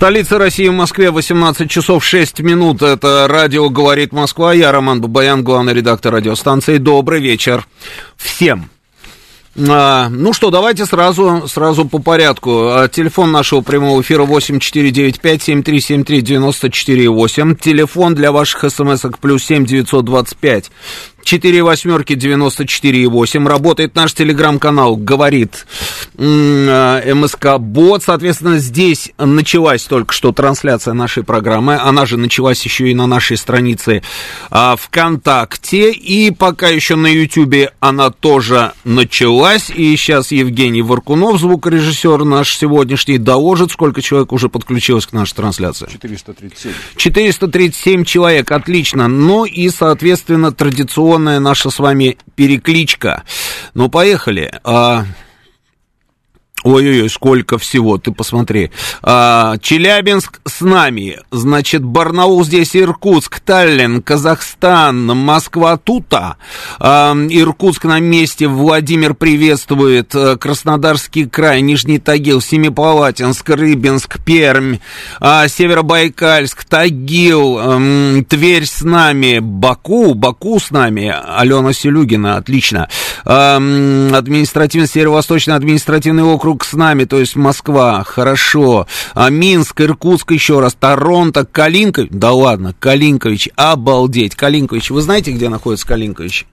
В столице России, в Москве, 18 часов 6 минут. Это радио «Говорит Москва». Я Роман Бабаян, главный редактор радиостанции. Добрый вечер всем. А, ну что, давайте сразу, сразу по порядку. А, телефон нашего прямого эфира 8495-7373-94-8. Телефон для ваших смс-ок плюс 7 925 4 восьмерки 94,8. Работает наш телеграм-канал, говорит э, МСК Бот. Соответственно, здесь началась только что трансляция нашей программы. Она же началась еще и на нашей странице а, ВКонтакте. И пока еще на Ютубе она тоже началась. И сейчас Евгений Варкунов, звукорежиссер наш сегодняшний, доложит, сколько человек уже подключилось к нашей трансляции. 437. 437 человек, отлично. Ну и, соответственно, традиционно традиционная наша с вами перекличка. Ну, поехали. А, Ой-ой-ой, сколько всего, ты посмотри. А, Челябинск с нами, значит, Барнаул здесь, Иркутск, Таллин, Казахстан, Москва тута. А, Иркутск на месте, Владимир приветствует, э, Краснодарский край, Нижний Тагил, Семипалатинск, Рыбинск, Пермь, а, Северобайкальск, Тагил, а, Тверь с нами, Баку, Баку с нами, Алена Селюгина, отлично. А, административный, Северо-Восточный административный округ вокруг с нами, то есть Москва, хорошо, а Минск, Иркутск еще раз, Торонто, Калинкович, да ладно, Калинкович, обалдеть, Калинкович, вы знаете, где находится Калинкович?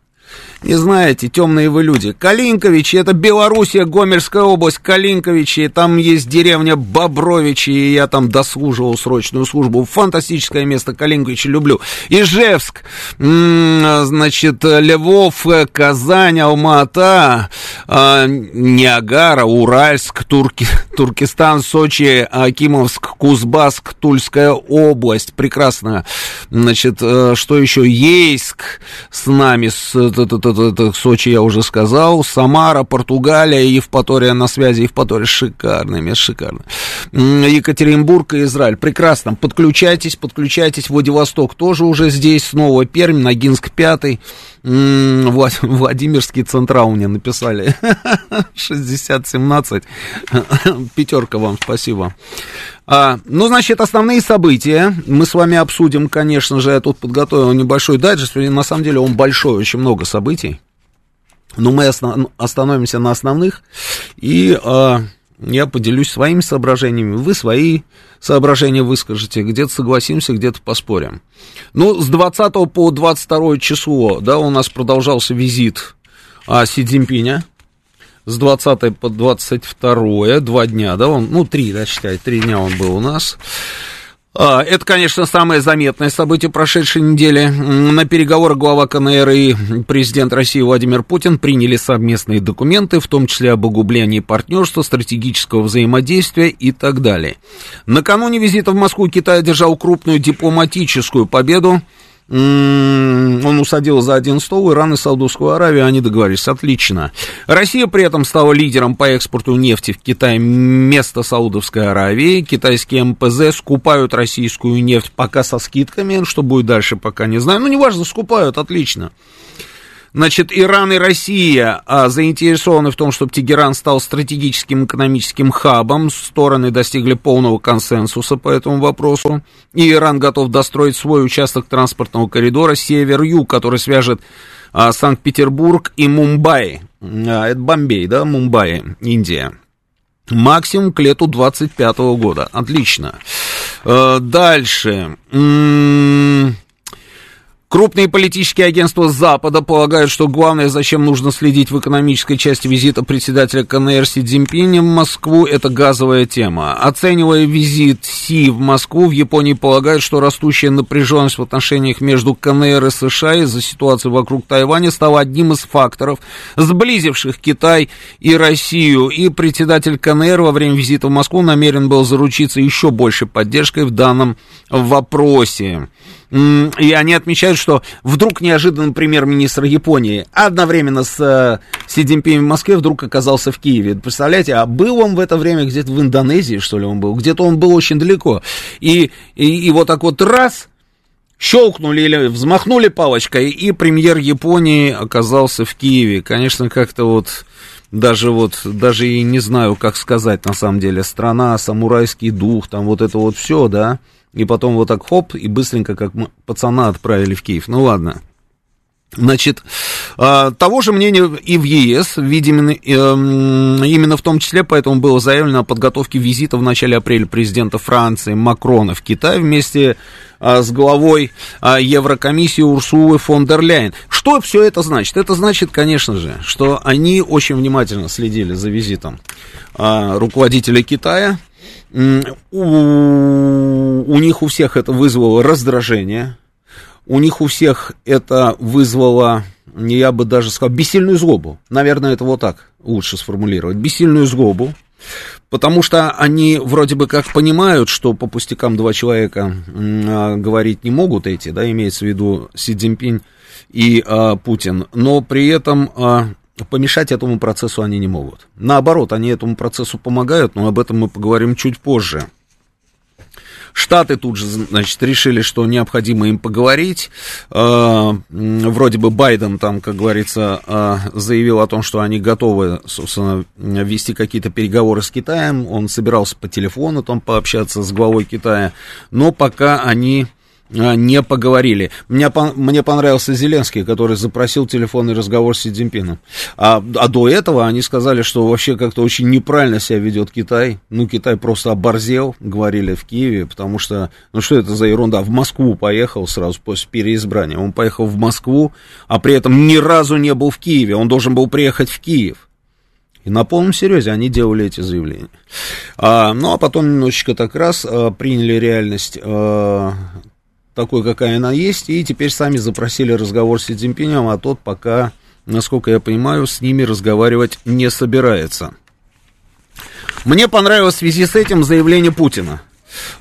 Не знаете, темные вы люди. Калинковичи, это Белоруссия, Гомельская область, Калинковичи, там есть деревня Бобровичи, и я там дослуживал срочную службу. Фантастическое место, Калинковичи люблю. Ижевск, значит, Львов, Казань, Алмата, а, Ниагара, Уральск, Турки, Туркестан, Сочи, Акимовск, Кузбасск, Тульская область. Прекрасно. Значит, э, что еще? Ейск с нами, с Сочи я уже сказал, Самара, Португалия, Евпатория на связи, Евпатория шикарное место, шикарно. Екатеринбург и Израиль, прекрасно, подключайтесь, подключайтесь, Владивосток тоже уже здесь, снова Пермь, Ногинск пятый, Владимирский Централ мне написали, 60-17, пятерка вам, спасибо. А, ну, значит, основные события мы с вами обсудим, конечно же, я тут подготовил небольшой дайджест, на самом деле он большой, очень много событий, но мы остановимся на основных, и а, я поделюсь своими соображениями, вы свои соображения выскажете, где-то согласимся, где-то поспорим. Ну, с 20 по 22 число, да, у нас продолжался визит а, Си Цзиньпиня, с 20 по 22, два дня, да, он, ну, три, да, считай, три дня он был у нас. А, это, конечно, самое заметное событие прошедшей недели. На переговорах глава КНР и президент России Владимир Путин приняли совместные документы, в том числе об углублении партнерства, стратегического взаимодействия и так далее. Накануне визита в Москву Китай одержал крупную дипломатическую победу он усадил за один стол Иран и Саудовскую Аравию, они договорились, отлично. Россия при этом стала лидером по экспорту нефти в Китай вместо Саудовской Аравии. Китайские МПЗ скупают российскую нефть пока со скидками, что будет дальше, пока не знаю. Ну, неважно, скупают, отлично. Значит, Иран и Россия а, заинтересованы в том, чтобы Тегеран стал стратегическим экономическим хабом. Стороны достигли полного консенсуса по этому вопросу. И Иран готов достроить свой участок транспортного коридора север-юг, который свяжет а, Санкт-Петербург и Мумбаи. А, это Бомбей, да, Мумбаи, Индия. Максимум к лету 25 года. Отлично. А, дальше. Крупные политические агентства Запада полагают, что главное, зачем нужно следить в экономической части визита председателя КНР Си Цзиньпиня в Москву, это газовая тема. Оценивая визит Си в Москву, в Японии полагают, что растущая напряженность в отношениях между КНР и США из-за ситуации вокруг Тайваня стала одним из факторов, сблизивших Китай и Россию. И председатель КНР во время визита в Москву намерен был заручиться еще большей поддержкой в данном вопросе. И они отмечают, что вдруг неожиданно премьер-министр Японии одновременно с э, Си Цзиньпинем в Москве вдруг оказался в Киеве. Представляете, а был он в это время где-то в Индонезии, что ли, он был? Где-то он был очень далеко. И, и, и вот так вот раз, щелкнули или взмахнули палочкой, и премьер Японии оказался в Киеве. Конечно, как-то вот даже вот, даже и не знаю, как сказать на самом деле, страна, самурайский дух, там вот это вот все, да, и потом вот так хоп, и быстренько, как пацана отправили в Киев. Ну ладно. Значит, а, того же мнения и в ЕС, видимо, эм, именно в том числе, поэтому было заявлено о подготовке визита в начале апреля президента Франции Макрона в Китай вместе а, с главой а, Еврокомиссии Урсулы фон дер Ляйен. Что все это значит? Это значит, конечно же, что они очень внимательно следили за визитом руководителя Китая, у, у них у всех это вызвало раздражение, у них у всех это вызвало, я бы даже сказал, бессильную злобу. Наверное, это вот так лучше сформулировать. Бессильную злобу, потому что они вроде бы как понимают, что по пустякам два человека а, говорить не могут эти, да, имеется в виду Си Цзиньпинь и а, Путин, но при этом а, помешать этому процессу они не могут. Наоборот, они этому процессу помогают, но об этом мы поговорим чуть позже. Штаты тут же, значит, решили, что необходимо им поговорить. Э, вроде бы Байден там, как говорится, э, заявил о том, что они готовы, собственно, вести какие-то переговоры с Китаем. Он собирался по телефону там пообщаться с главой Китая, но пока они не поговорили. Мне, мне понравился Зеленский, который запросил телефонный разговор с Си Цзиньпином. А, а до этого они сказали, что вообще как-то очень неправильно себя ведет Китай. Ну, Китай просто оборзел, говорили в Киеве, потому что, ну что это за ерунда, в Москву поехал сразу после переизбрания. Он поехал в Москву, а при этом ни разу не был в Киеве. Он должен был приехать в Киев. И на полном серьезе они делали эти заявления. А, ну, а потом немножечко так раз а, приняли реальность а, такой, какая она есть, и теперь сами запросили разговор с Си Цзиньпинем, а тот пока, насколько я понимаю, с ними разговаривать не собирается. Мне понравилось в связи с этим заявление Путина.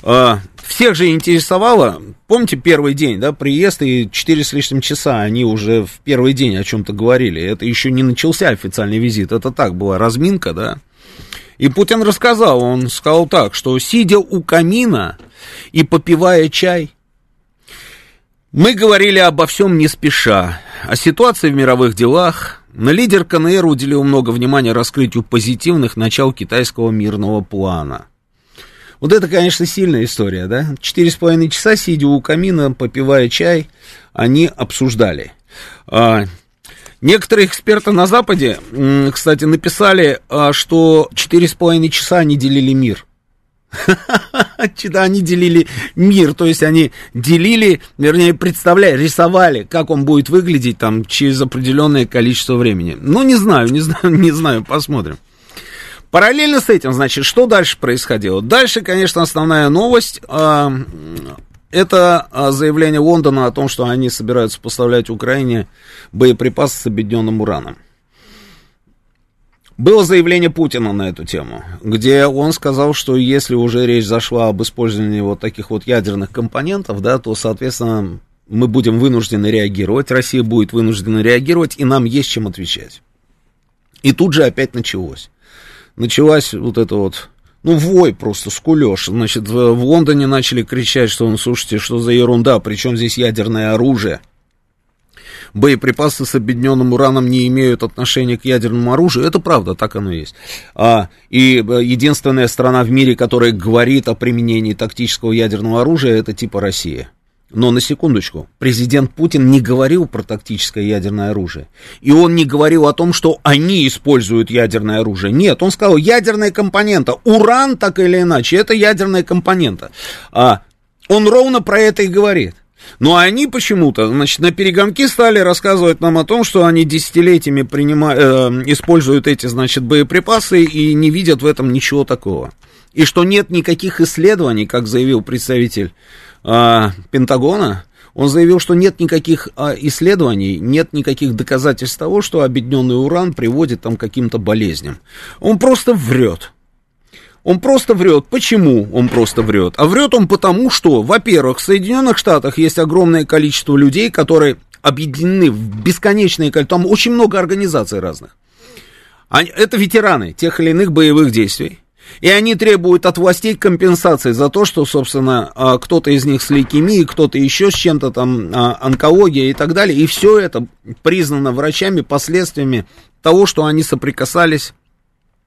А, всех же интересовало, помните первый день, да, приезд и 4 с лишним часа, они уже в первый день о чем-то говорили. Это еще не начался официальный визит, это так была разминка, да. И Путин рассказал, он сказал так, что сидя у камина и попивая чай, мы говорили обо всем не спеша, о ситуации в мировых делах, но лидер КНР уделил много внимания раскрытию позитивных начал китайского мирного плана. Вот это, конечно, сильная история, да? Четыре с половиной часа, сидя у камина, попивая чай, они обсуждали. А, некоторые эксперты на Западе, кстати, написали, а, что четыре с половиной часа они делили мир. Они делили мир, то есть они делили, вернее, представляли, рисовали, как он будет выглядеть там через определенное количество времени. Ну, не знаю, не знаю, не знаю, посмотрим. Параллельно с этим, значит, что дальше происходило? Дальше, конечно, основная новость. Э, это а, заявление Лондона о том, что они собираются поставлять Украине боеприпасы с объединенным ураном. Было заявление Путина на эту тему, где он сказал, что если уже речь зашла об использовании вот таких вот ядерных компонентов, да, то, соответственно, мы будем вынуждены реагировать, Россия будет вынуждена реагировать, и нам есть чем отвечать. И тут же опять началось. Началась вот это вот, ну, вой просто, скулеж. Значит, в Лондоне начали кричать, что, ну, слушайте, что за ерунда, причем здесь ядерное оружие боеприпасы с объединенным ураном не имеют отношения к ядерному оружию. Это правда, так оно и есть. А, и э, единственная страна в мире, которая говорит о применении тактического ядерного оружия, это типа Россия. Но на секундочку, президент Путин не говорил про тактическое ядерное оружие. И он не говорил о том, что они используют ядерное оружие. Нет, он сказал, ядерная компонента. Уран, так или иначе, это ядерная компонента. А, он ровно про это и говорит. Но они почему-то, значит, на перегонки стали рассказывать нам о том, что они десятилетиями принимают, э, используют эти, значит, боеприпасы и не видят в этом ничего такого. И что нет никаких исследований, как заявил представитель э, Пентагона, он заявил, что нет никаких а, исследований, нет никаких доказательств того, что объединенный уран приводит там к каким-то болезням. Он просто врет. Он просто врет. Почему он просто врет? А врет он потому, что, во-первых, в Соединенных Штатах есть огромное количество людей, которые объединены в бесконечные. Там очень много организаций разных. Они, это ветераны тех или иных боевых действий. И они требуют от властей компенсации за то, что, собственно, а, кто-то из них с лейкемией, кто-то еще с чем-то там, а, онкология и так далее. И все это признано врачами последствиями того, что они соприкасались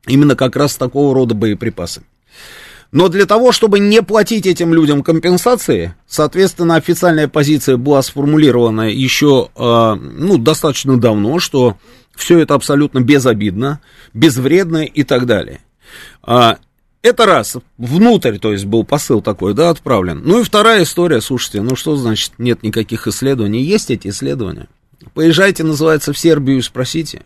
именно как раз такого рода боеприпасами. Но для того, чтобы не платить этим людям компенсации, соответственно, официальная позиция была сформулирована еще, э, ну, достаточно давно, что все это абсолютно безобидно, безвредно и так далее. А, это раз, внутрь, то есть был посыл такой, да, отправлен. Ну и вторая история, слушайте, ну что значит нет никаких исследований? Есть эти исследования. Поезжайте, называется, в Сербию и спросите.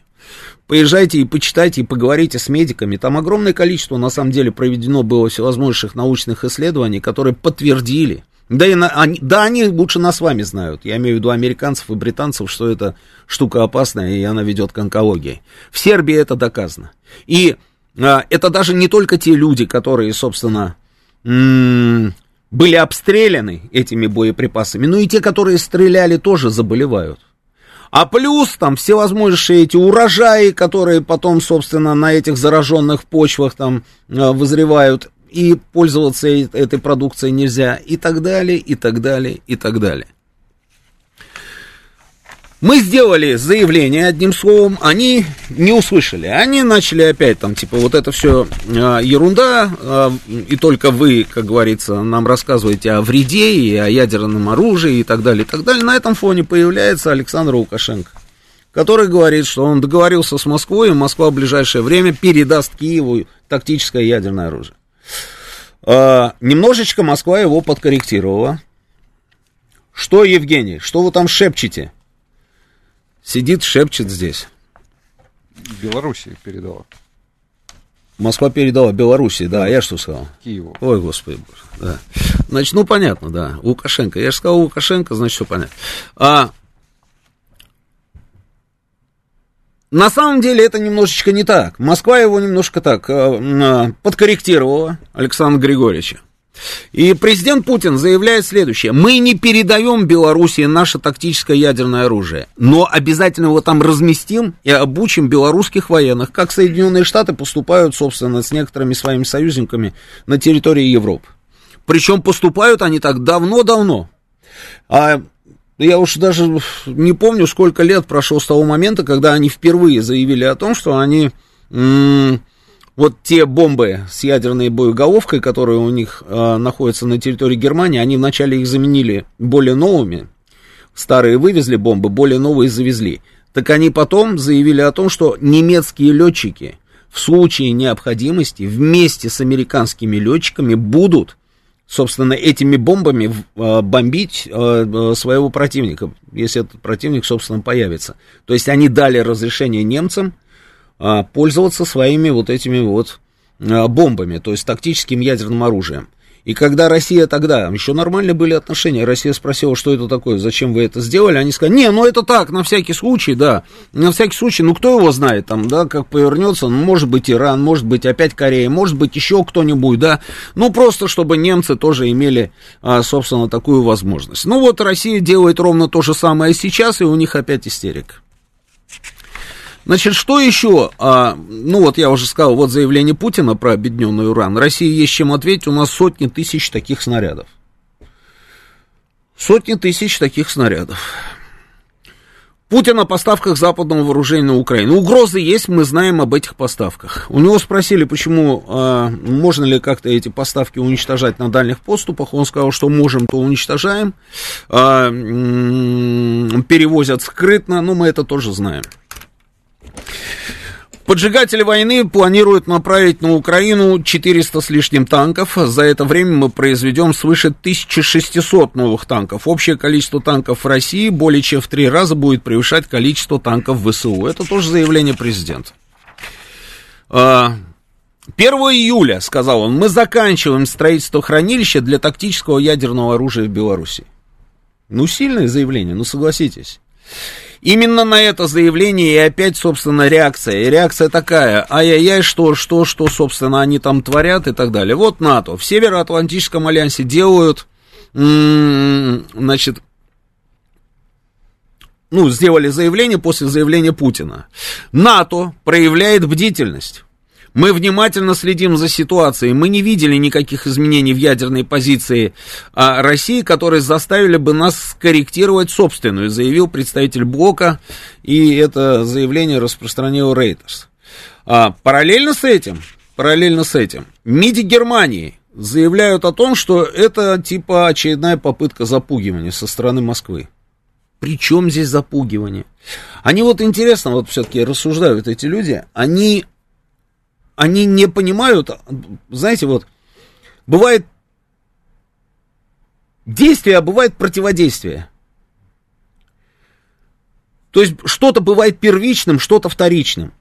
Поезжайте и почитайте, и поговорите с медиками. Там огромное количество, на самом деле, проведено было всевозможных научных исследований, которые подтвердили, да, и на, они, да, они лучше нас с вами знают. Я имею в виду американцев и британцев, что это штука опасная, и она ведет к онкологии. В Сербии это доказано. И а, это даже не только те люди, которые, собственно, были обстреляны этими боеприпасами, но и те, которые стреляли, тоже заболевают. А плюс там всевозможные эти урожаи, которые потом, собственно, на этих зараженных почвах там а, вызревают, и пользоваться этой продукцией нельзя, и так далее, и так далее, и так далее. Мы сделали заявление, одним словом, они не услышали. Они начали опять там, типа, вот это все э, ерунда, э, и только вы, как говорится, нам рассказываете о вреде и о ядерном оружии и так далее, и так далее. На этом фоне появляется Александр Лукашенко, который говорит, что он договорился с Москвой, и Москва в ближайшее время передаст Киеву тактическое ядерное оружие. Э, немножечко Москва его подкорректировала. Что, Евгений, что вы там шепчете? Сидит, шепчет здесь. Белоруссия передала. Москва передала Белоруссии, да, а я что сказал? Киеву. Ой, господи, да. Значит, ну понятно, да, Лукашенко. Я же сказал Лукашенко, значит, все понятно. А, на самом деле это немножечко не так. Москва его немножко так а, подкорректировала, Александра Григорьевича. И президент Путин заявляет следующее. Мы не передаем Белоруссии наше тактическое ядерное оружие, но обязательно его там разместим и обучим белорусских военных, как Соединенные Штаты поступают, собственно, с некоторыми своими союзниками на территории Европы. Причем поступают они так давно-давно. А я уж даже не помню, сколько лет прошло с того момента, когда они впервые заявили о том, что они... Вот те бомбы с ядерной боеголовкой, которые у них э, находятся на территории Германии, они вначале их заменили более новыми. Старые вывезли бомбы, более новые завезли. Так они потом заявили о том, что немецкие летчики в случае необходимости вместе с американскими летчиками будут, собственно, этими бомбами э, бомбить э, своего противника, если этот противник, собственно, появится. То есть они дали разрешение немцам пользоваться своими вот этими вот а, бомбами, то есть тактическим ядерным оружием. И когда Россия тогда, еще нормальные были отношения, Россия спросила, что это такое, зачем вы это сделали, они сказали, не, ну это так, на всякий случай, да, на всякий случай, ну кто его знает, там, да, как повернется, ну может быть Иран, может быть опять Корея, может быть еще кто-нибудь, да, ну просто чтобы немцы тоже имели, а, собственно, такую возможность. Ну вот Россия делает ровно то же самое сейчас, и у них опять истерика. Значит, что еще? А, ну, вот я уже сказал, вот заявление Путина про объединенный уран. России есть чем ответить, у нас сотни тысяч таких снарядов. Сотни тысяч таких снарядов. Путин о поставках западного вооружения на Украину. Угрозы есть, мы знаем об этих поставках. У него спросили, почему, а, можно ли как-то эти поставки уничтожать на дальних поступах. Он сказал, что можем, то уничтожаем. А, перевозят скрытно, но мы это тоже знаем. Поджигатели войны планируют направить на Украину 400 с лишним танков. За это время мы произведем свыше 1600 новых танков. Общее количество танков в России более чем в три раза будет превышать количество танков в ВСУ. Это тоже заявление президента. 1 а, июля, сказал он, мы заканчиваем строительство хранилища для тактического ядерного оружия в Беларуси. Ну, сильное заявление, ну согласитесь. Именно на это заявление и опять, собственно, реакция. И реакция такая, ай-яй-яй, что, что, что, собственно, они там творят и так далее. Вот НАТО в Североатлантическом альянсе делают, значит, ну, сделали заявление после заявления Путина. НАТО проявляет бдительность. Мы внимательно следим за ситуацией. Мы не видели никаких изменений в ядерной позиции а, России, которые заставили бы нас скорректировать собственную, заявил представитель Блока, и это заявление распространил Рейтерс. А, параллельно с этим, параллельно с этим, МИДи Германии заявляют о том, что это типа очередная попытка запугивания со стороны Москвы. Причем здесь запугивание? Они вот интересно, вот все-таки рассуждают эти люди, они они не понимают, знаете, вот, бывает действие, а бывает противодействие. То есть что-то бывает первичным, что-то вторичным.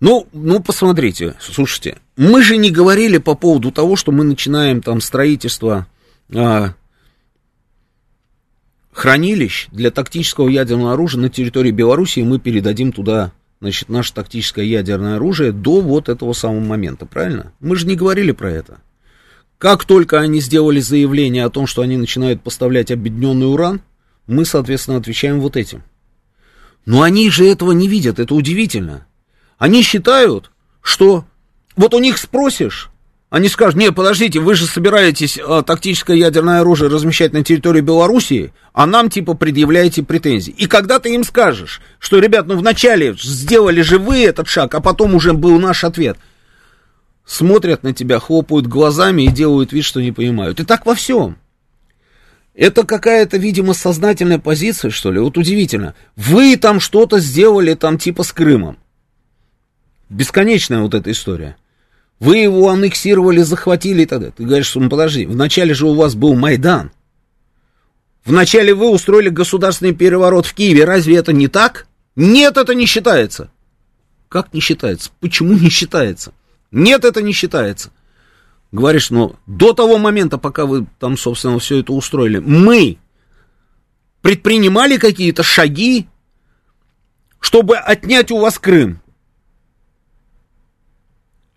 Ну, ну, посмотрите, слушайте, мы же не говорили по поводу того, что мы начинаем там строительство а, хранилищ для тактического ядерного оружия на территории Беларуси, и мы передадим туда значит, наше тактическое ядерное оружие до вот этого самого момента, правильно? Мы же не говорили про это. Как только они сделали заявление о том, что они начинают поставлять объединенный уран, мы, соответственно, отвечаем вот этим. Но они же этого не видят, это удивительно. Они считают, что вот у них спросишь, они скажут, не, подождите, вы же собираетесь а, тактическое ядерное оружие размещать на территории Белоруссии, а нам типа предъявляете претензии. И когда ты им скажешь, что, ребят, ну вначале сделали же вы этот шаг, а потом уже был наш ответ, смотрят на тебя, хлопают глазами и делают вид, что не понимают. И так во всем. Это какая-то, видимо, сознательная позиция, что ли? Вот удивительно. Вы там что-то сделали, там типа с Крымом. Бесконечная вот эта история. Вы его аннексировали, захватили и тогда. Ты говоришь, ну подожди, вначале же у вас был Майдан. Вначале вы устроили государственный переворот в Киеве. Разве это не так? Нет, это не считается. Как не считается? Почему не считается? Нет, это не считается. Говоришь, ну, до того момента, пока вы там, собственно, все это устроили, мы предпринимали какие-то шаги, чтобы отнять у вас Крым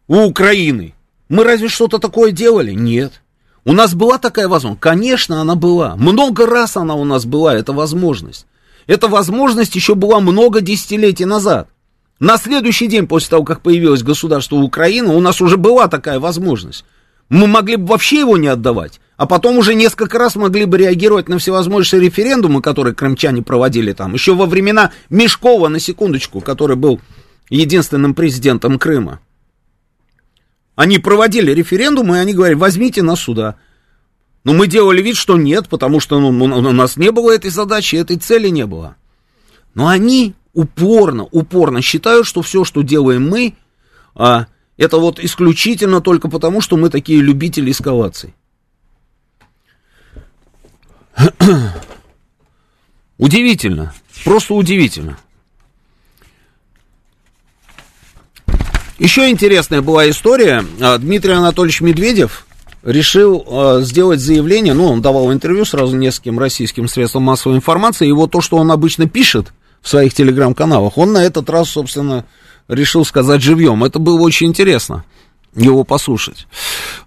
у Украины. Мы разве что-то такое делали? Нет. У нас была такая возможность? Конечно, она была. Много раз она у нас была, эта возможность. Эта возможность еще была много десятилетий назад. На следующий день после того, как появилось государство Украина, у нас уже была такая возможность. Мы могли бы вообще его не отдавать, а потом уже несколько раз могли бы реагировать на всевозможные референдумы, которые крымчане проводили там, еще во времена Мешкова, на секундочку, который был единственным президентом Крыма. Они проводили референдум, и они говорили, возьмите нас сюда. Но мы делали вид, что нет, потому что ну, у нас не было этой задачи, этой цели не было. Но они упорно, упорно считают, что все, что делаем мы, а, это вот исключительно только потому, что мы такие любители эскалаций. Удивительно, просто удивительно. Еще интересная была история. А, Дмитрий Анатольевич Медведев решил э, сделать заявление, ну, он давал интервью сразу нескольким российским средствам массовой информации, и вот то, что он обычно пишет в своих телеграм-каналах, он на этот раз, собственно, решил сказать живьем. Это было очень интересно его послушать.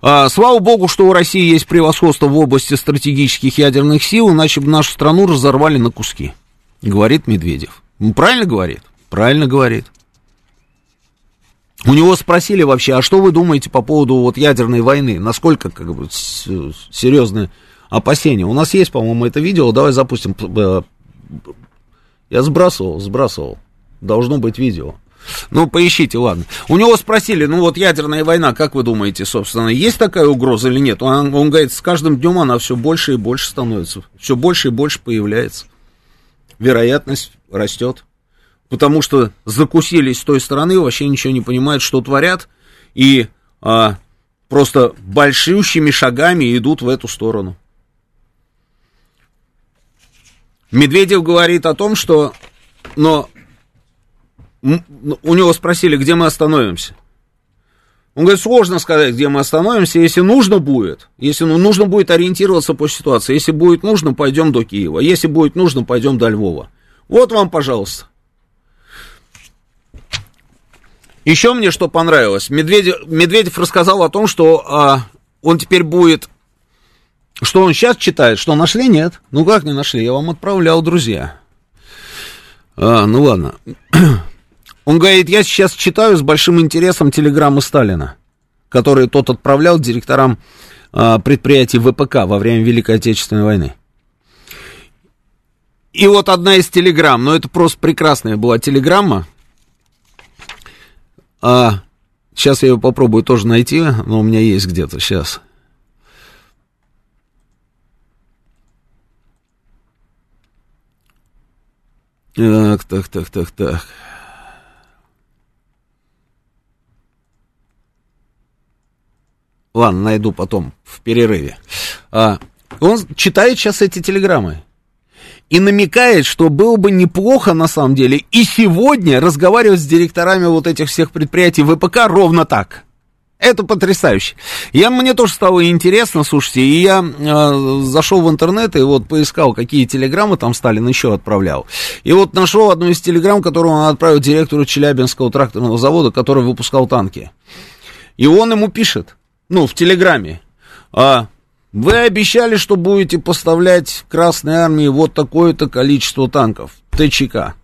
А, слава богу, что у России есть превосходство в области стратегических ядерных сил, иначе бы нашу страну разорвали на куски, говорит Медведев. Правильно говорит? Правильно говорит. У него спросили вообще, а что вы думаете по поводу вот ядерной войны? Насколько как бы серьезные опасения? У нас есть, по-моему, это видео. Давай запустим. Я сбрасывал, сбрасывал. Должно быть видео. Ну, поищите, ладно. У него спросили, ну вот ядерная война, как вы думаете, собственно, есть такая угроза или нет? Он, он говорит, с каждым днем она все больше и больше становится, все больше и больше появляется. Вероятность растет. Потому что закусились с той стороны, вообще ничего не понимают, что творят, и а, просто большущими шагами идут в эту сторону. Медведев говорит о том, что, но у него спросили, где мы остановимся. Он говорит, сложно сказать, где мы остановимся, если нужно будет, если ну, нужно будет ориентироваться по ситуации, если будет нужно, пойдем до Киева, если будет нужно, пойдем до Львова. Вот вам, пожалуйста. Еще мне что понравилось, Медведев, Медведев рассказал о том, что а, он теперь будет, что он сейчас читает, что нашли, нет? Ну как не нашли, я вам отправлял, друзья. А, ну ладно. Он говорит, я сейчас читаю с большим интересом телеграммы Сталина, которые тот отправлял директорам а, предприятий ВПК во время Великой Отечественной войны. И вот одна из телеграмм, ну это просто прекрасная была телеграмма. А, сейчас я ее попробую тоже найти, но у меня есть где-то сейчас. Так, так, так, так, так. Ладно, найду потом, в перерыве. А, он читает сейчас эти телеграммы. И намекает, что было бы неплохо, на самом деле, и сегодня разговаривать с директорами вот этих всех предприятий ВПК ровно так. Это потрясающе. Я, мне тоже стало интересно, слушайте, и я э, зашел в интернет и вот поискал, какие телеграммы там Сталин еще отправлял. И вот нашел одну из телеграмм, которую он отправил директору Челябинского тракторного завода, который выпускал танки. И он ему пишет, ну, в Телеграме. А, вы обещали, что будете поставлять Красной Армии вот такое-то количество танков, ТЧК.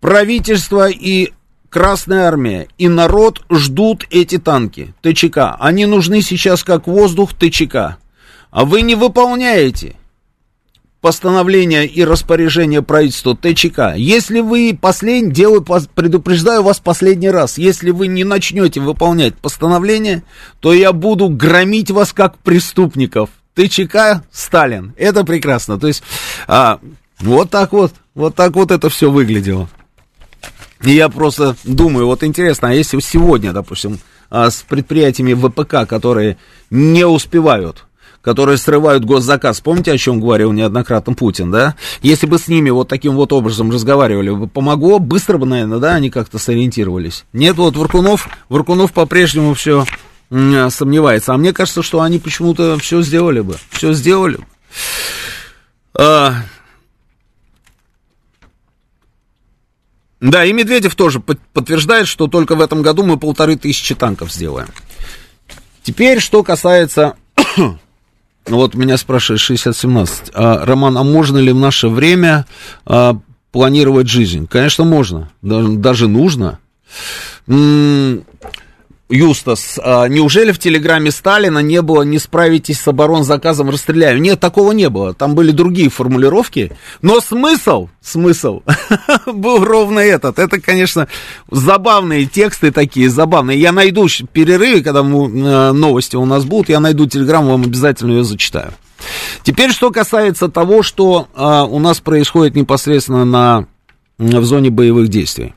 Правительство и Красная Армия и народ ждут эти танки, ТЧК. Они нужны сейчас как воздух ТЧК. А вы не выполняете постановления и распоряжения правительства ТЧК. Если вы последний, делаю, предупреждаю вас последний раз, если вы не начнете выполнять постановление, то я буду громить вас как преступников. ТЧК Сталин. Это прекрасно. То есть, а, вот так вот, вот так вот это все выглядело. И я просто думаю, вот интересно, а если сегодня, допустим, а, с предприятиями ВПК, которые не успевают которые срывают госзаказ. Помните, о чем говорил неоднократно Путин, да? Если бы с ними вот таким вот образом разговаривали, бы помогло, быстро бы, наверное, да, они как-то сориентировались. Нет, вот Варкунов, Варкунов по-прежнему все сомневается. А мне кажется, что они почему-то все сделали бы. Все сделали бы. А... Да, и Медведев тоже подтверждает, что только в этом году мы полторы тысячи танков сделаем. Теперь, что касается вот меня спрашивает 6017. А, Роман, а можно ли в наше время а, планировать жизнь? Конечно, можно. Даже нужно. Юстас, а неужели в телеграмме Сталина не было «не справитесь с оборонзаказом, расстреляю»? Нет, такого не было. Там были другие формулировки. Но смысл, смысл был ровно этот. Это, конечно, забавные тексты такие, забавные. Я найду перерывы, когда э, новости у нас будут, я найду телеграмму, вам обязательно ее зачитаю. Теперь, что касается того, что а, у нас происходит непосредственно на, в зоне боевых действий.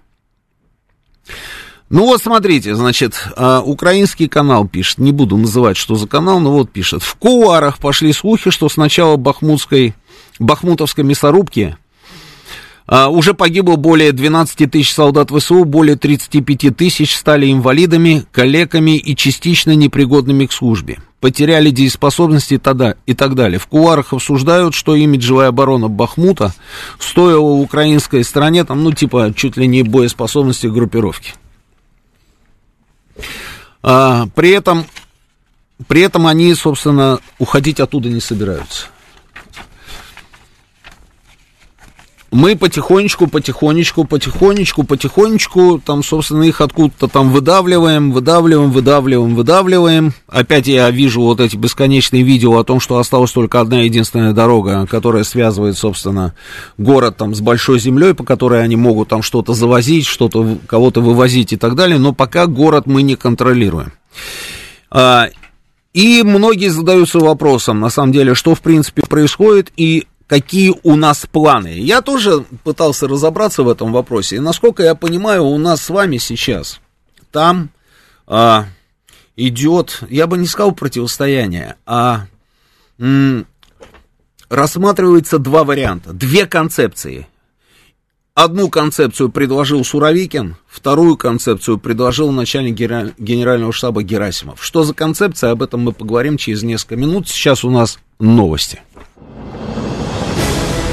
Ну вот смотрите, значит, э, украинский канал пишет, не буду называть, что за канал, но вот пишет. В куарах пошли слухи, что с начала бахмутской, бахмутовской мясорубки э, уже погибло более 12 тысяч солдат ВСУ, более 35 тысяч стали инвалидами, калеками и частично непригодными к службе. Потеряли дееспособности тогда, и так далее. В куарах обсуждают, что имиджевая оборона Бахмута стоила украинской стороне, там, ну, типа, чуть ли не боеспособности группировки. А, при этом, при этом они, собственно, уходить оттуда не собираются. Мы потихонечку, потихонечку, потихонечку, потихонечку, там, собственно, их откуда-то там выдавливаем, выдавливаем, выдавливаем, выдавливаем. Опять я вижу вот эти бесконечные видео о том, что осталась только одна единственная дорога, которая связывает, собственно, город там с большой землей, по которой они могут там что-то завозить, что-то, кого-то вывозить и так далее, но пока город мы не контролируем. А, и многие задаются вопросом, на самом деле, что, в принципе, происходит и какие у нас планы. Я тоже пытался разобраться в этом вопросе. И насколько я понимаю, у нас с вами сейчас там а, идет, я бы не сказал противостояние, а м, рассматривается два варианта, две концепции. Одну концепцию предложил Суровикин, вторую концепцию предложил начальник генерального штаба Герасимов. Что за концепция, об этом мы поговорим через несколько минут. Сейчас у нас новости.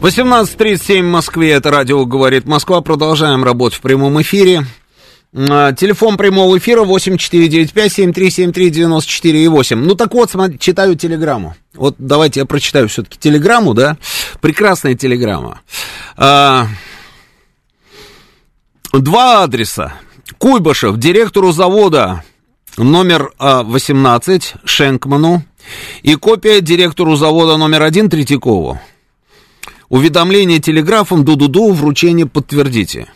18.37 в Москве, это радио «Говорит Москва». Продолжаем работать в прямом эфире. А, телефон прямого эфира 8495-7373-94,8. Ну так вот, смотри, читаю телеграмму. Вот давайте я прочитаю все-таки телеграмму, да? Прекрасная телеграмма. А, два адреса. Куйбышев, директору завода номер 18 а, Шенкману и копия директору завода номер 1 Третьякову. Уведомление телеграфом ду-ду-ду, вручение подтвердите.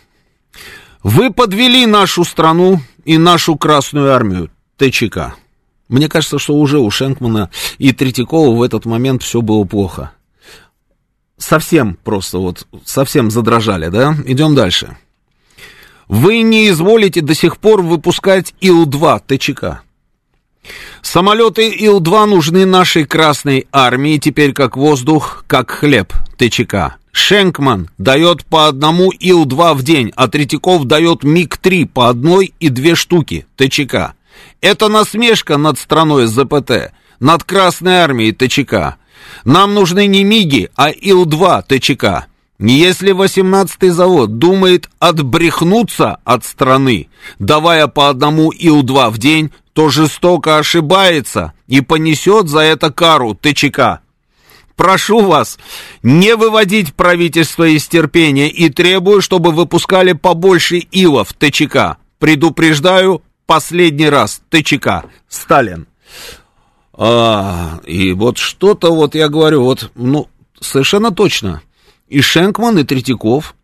Вы подвели нашу страну и нашу Красную Армию, ТЧК. Мне кажется, что уже у Шенкмана и Третьякова в этот момент все было плохо. Совсем просто вот, совсем задрожали, да? Идем дальше. Вы не изволите до сих пор выпускать Ил-2 ТЧК. Самолеты Ил-2 нужны нашей Красной Армии теперь как воздух, как хлеб ТЧК. Шенкман дает по одному Ил-2 в день, а Третьяков дает МиГ-3 по одной и две штуки ТЧК. Это насмешка над страной ЗПТ, над Красной Армией ТЧК. Нам нужны не МиГи, а Ил-2 ТЧК. Если 18-й завод думает отбрехнуться от страны, давая по одному Ил-2 в день, то жестоко ошибается и понесет за это кару ТЧК прошу вас не выводить правительство из терпения и требую, чтобы выпускали побольше илов ТЧК. Предупреждаю, последний раз ТЧК. Сталин. А, и вот что-то вот я говорю, вот, ну, совершенно точно. И Шенкман, и Третьяков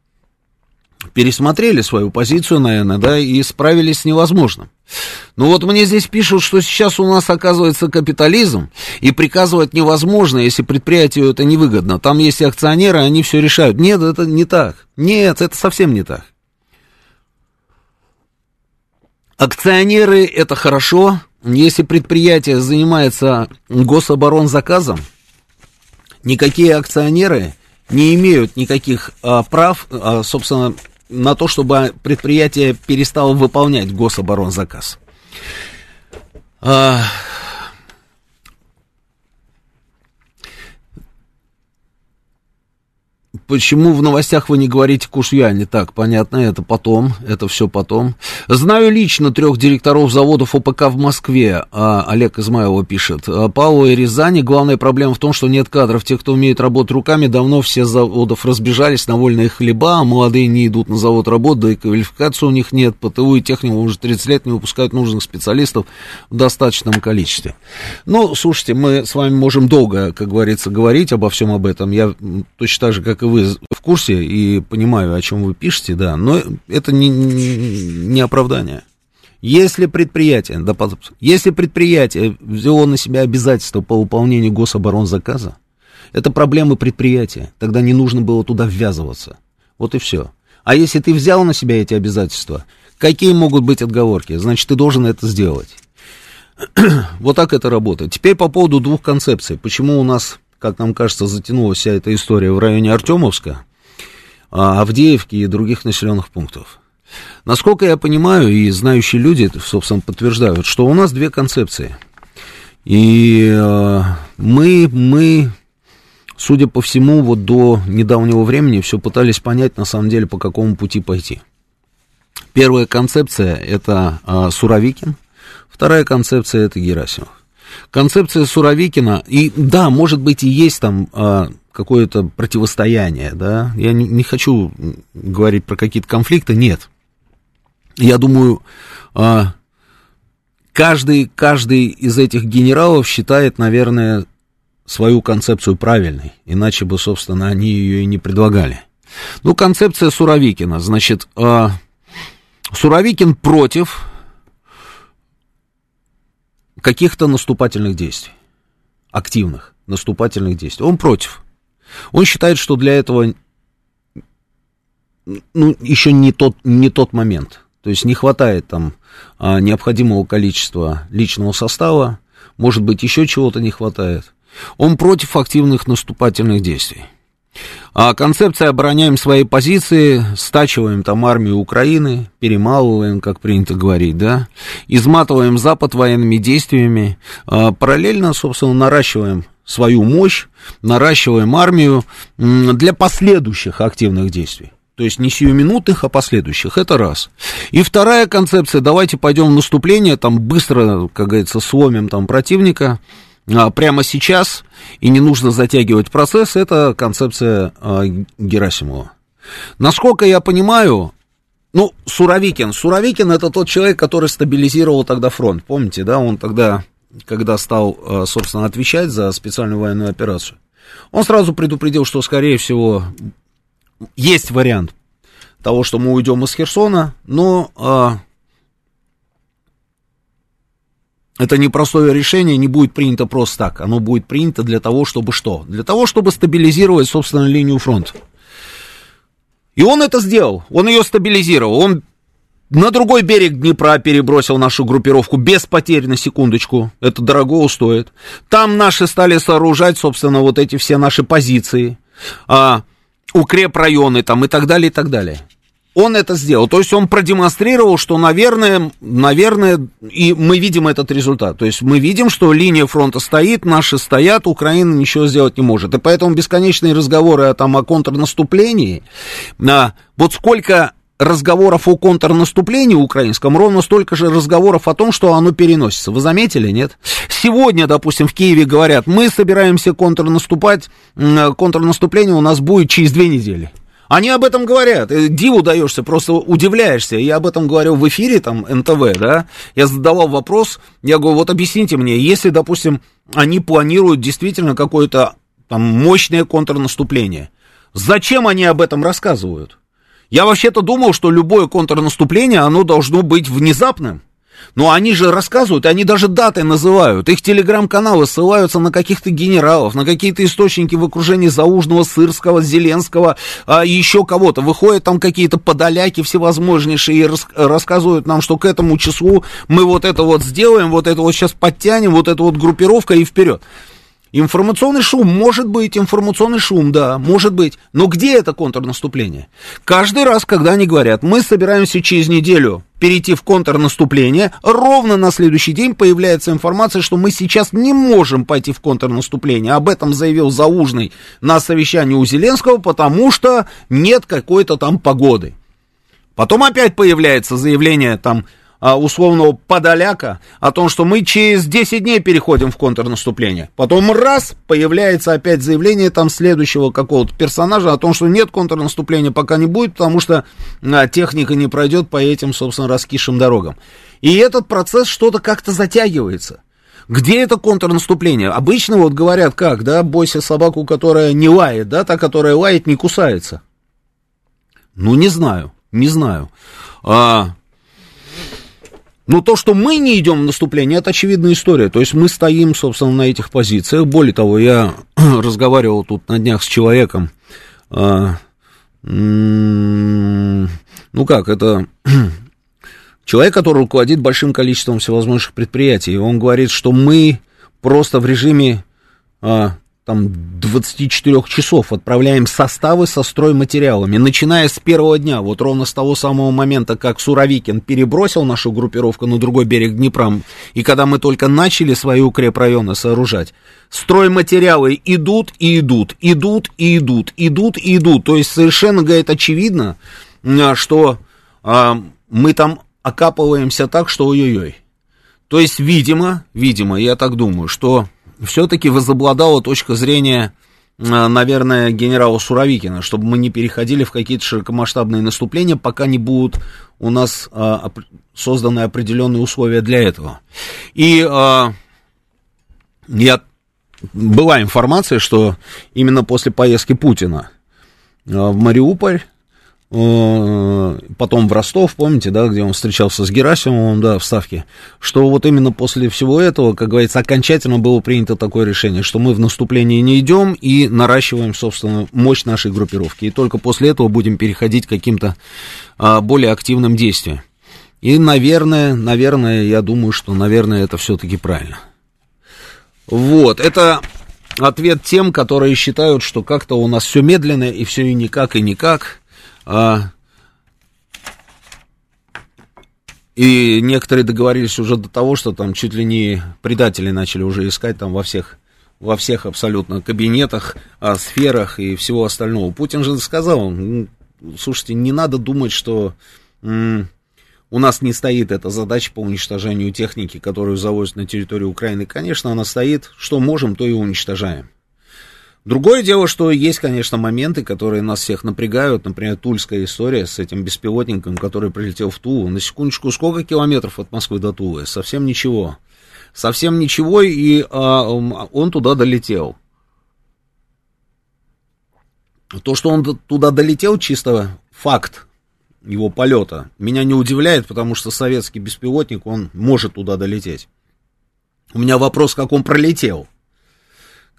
пересмотрели свою позицию, наверное, да, и справились с невозможным. Ну вот мне здесь пишут, что сейчас у нас оказывается капитализм, и приказывать невозможно, если предприятию это невыгодно. Там есть акционеры, они все решают. Нет, это не так. Нет, это совсем не так. Акционеры это хорошо, если предприятие занимается гособоронзаказом, никакие акционеры не имеют никаких а, прав, а, собственно, на то, чтобы предприятие перестало выполнять гособоронзаказ. А, Почему в новостях вы не говорите Кушьяне? Так, понятно, это потом, это все потом. Знаю лично трех директоров заводов ОПК в Москве, а, Олег Измайлова пишет. А, Павло и Рязани, главная проблема в том, что нет кадров. Те, кто умеет работать руками, давно все заводов разбежались на вольные хлеба, а молодые не идут на завод работать, да и квалификации у них нет. ПТУ и технику уже 30 лет не выпускают нужных специалистов в достаточном количестве. Ну, слушайте, мы с вами можем долго, как говорится, говорить обо всем об этом. Я точно так же, как и вы, в курсе и понимаю, о чем вы пишете, да, но это не, не оправдание. Если предприятие, да, если предприятие взяло на себя обязательства по выполнению гособоронзаказа, это проблемы предприятия, тогда не нужно было туда ввязываться. Вот и все. А если ты взял на себя эти обязательства, какие могут быть отговорки? Значит, ты должен это сделать. вот так это работает. Теперь по поводу двух концепций. Почему у нас как нам кажется, затянулась вся эта история в районе Артемовска, а, Авдеевки и других населенных пунктов. Насколько я понимаю, и знающие люди, собственно, подтверждают, что у нас две концепции. И э, мы, мы, судя по всему, вот до недавнего времени все пытались понять, на самом деле, по какому пути пойти. Первая концепция – это э, Суровикин, вторая концепция – это Герасимов. Концепция Суровикина, и да, может быть, и есть там а, какое-то противостояние, да, я не, не хочу говорить про какие-то конфликты, нет, я думаю, а, каждый, каждый из этих генералов считает, наверное, свою концепцию правильной, иначе бы, собственно, они ее и не предлагали. Ну, концепция Суровикина, значит, а, Суровикин против каких-то наступательных действий, активных наступательных действий. Он против. Он считает, что для этого ну, еще не тот, не тот момент. То есть не хватает там а, необходимого количества личного состава, может быть, еще чего-то не хватает. Он против активных наступательных действий. А концепция обороняем свои позиции, стачиваем там армию Украины, перемалываем, как принято говорить, да, изматываем Запад военными действиями, а параллельно, собственно, наращиваем свою мощь, наращиваем армию для последующих активных действий. То есть не сиюминутных, а последующих. Это раз. И вторая концепция, давайте пойдем в наступление, там быстро, как говорится, сломим там противника, прямо сейчас, и не нужно затягивать процесс, это концепция а, Герасимова. Насколько я понимаю, ну, Суровикин. Суровикин это тот человек, который стабилизировал тогда фронт. Помните, да, он тогда, когда стал, а, собственно, отвечать за специальную военную операцию, он сразу предупредил, что, скорее всего, есть вариант того, что мы уйдем из Херсона, но это непростое решение не будет принято просто так. Оно будет принято для того, чтобы что? Для того, чтобы стабилизировать, собственно, линию фронта. И он это сделал. Он ее стабилизировал. Он на другой берег Днепра перебросил нашу группировку без потерь на секундочку. Это дорого стоит. Там наши стали сооружать, собственно, вот эти все наши позиции. А, укрепрайоны там и так далее, и так далее он это сделал. То есть он продемонстрировал, что, наверное, наверное, и мы видим этот результат. То есть мы видим, что линия фронта стоит, наши стоят, Украина ничего сделать не может. И поэтому бесконечные разговоры о, там, о контрнаступлении, а, вот сколько разговоров о контрнаступлении украинском, ровно столько же разговоров о том, что оно переносится. Вы заметили, нет? Сегодня, допустим, в Киеве говорят, мы собираемся контрнаступать, контрнаступление у нас будет через две недели. Они об этом говорят. Э, диву даешься, просто удивляешься. Я об этом говорил в эфире, там, НТВ, да. Я задавал вопрос, я говорю, вот объясните мне, если, допустим, они планируют действительно какое-то там мощное контрнаступление, зачем они об этом рассказывают? Я вообще-то думал, что любое контрнаступление, оно должно быть внезапным. Но они же рассказывают, они даже даты называют. Их телеграм-каналы ссылаются на каких-то генералов, на какие-то источники в окружении Заужного, Сырского, Зеленского, а еще кого-то. Выходят там какие-то подоляки всевозможнейшие и рас- рассказывают нам, что к этому числу мы вот это вот сделаем, вот это вот сейчас подтянем, вот эта вот группировка и вперед. Информационный шум, может быть, информационный шум, да, может быть. Но где это контрнаступление? Каждый раз, когда они говорят, мы собираемся через неделю перейти в контрнаступление, ровно на следующий день появляется информация, что мы сейчас не можем пойти в контрнаступление. Об этом заявил Заужный на совещании у Зеленского, потому что нет какой-то там погоды. Потом опять появляется заявление там а, условного подоляка о том, что мы через 10 дней переходим в контрнаступление. Потом раз, появляется опять заявление там следующего какого-то персонажа о том, что нет контрнаступления пока не будет, потому что а, техника не пройдет по этим, собственно, раскисшим дорогам. И этот процесс что-то как-то затягивается. Где это контрнаступление? Обычно вот говорят как, да, бойся собаку, которая не лает, да, та, которая лает, не кусается. Ну, не знаю, не знаю. А, но то, что мы не идем в наступление, это очевидная история. То есть мы стоим, собственно, на этих позициях. Более того, я разговаривал тут на днях с человеком. А, ну как, это человек, который руководит большим количеством всевозможных предприятий. Он говорит, что мы просто в режиме а, там 24 часов отправляем составы со стройматериалами, начиная с первого дня, вот ровно с того самого момента, как Суровикин перебросил нашу группировку на другой берег Днепра, и когда мы только начали свои укрепрайоны сооружать, стройматериалы идут и идут, идут и идут, идут и идут, то есть совершенно, говорит, очевидно, что а, мы там окапываемся так, что ой-ой-ой. То есть, видимо, видимо, я так думаю, что все-таки возобладала точка зрения наверное, генерала Суровикина, чтобы мы не переходили в какие-то широкомасштабные наступления, пока не будут у нас а, созданы определенные условия для этого. И а, я, была информация, что именно после поездки Путина а, в Мариуполь Э, потом в Ростов, помните, да, где он встречался с Герасимовым, да, в Ставке, что вот именно после всего этого, как говорится, окончательно было принято такое решение, что мы в наступление не идем и наращиваем, собственно, мощь нашей группировки. И только после этого будем переходить к каким-то а, более активным действиям. И, наверное, наверное, я думаю, что, наверное, это все-таки правильно. Вот, это ответ тем, которые считают, что как-то у нас все медленно и все и никак, и никак. А, и некоторые договорились уже до того, что там чуть ли не предатели начали уже искать там во всех, во всех абсолютно кабинетах, а, сферах и всего остального. Путин же сказал, слушайте, не надо думать, что у нас не стоит эта задача по уничтожению техники, которую завозят на территорию Украины. Конечно, она стоит, что можем, то и уничтожаем. Другое дело, что есть, конечно, моменты, которые нас всех напрягают. Например, тульская история с этим беспилотником, который прилетел в Тулу. На секундочку, сколько километров от Москвы до Тулы? Совсем ничего. Совсем ничего, и а, он туда долетел. То, что он туда долетел, чисто факт его полета, меня не удивляет, потому что советский беспилотник, он может туда долететь. У меня вопрос, как он пролетел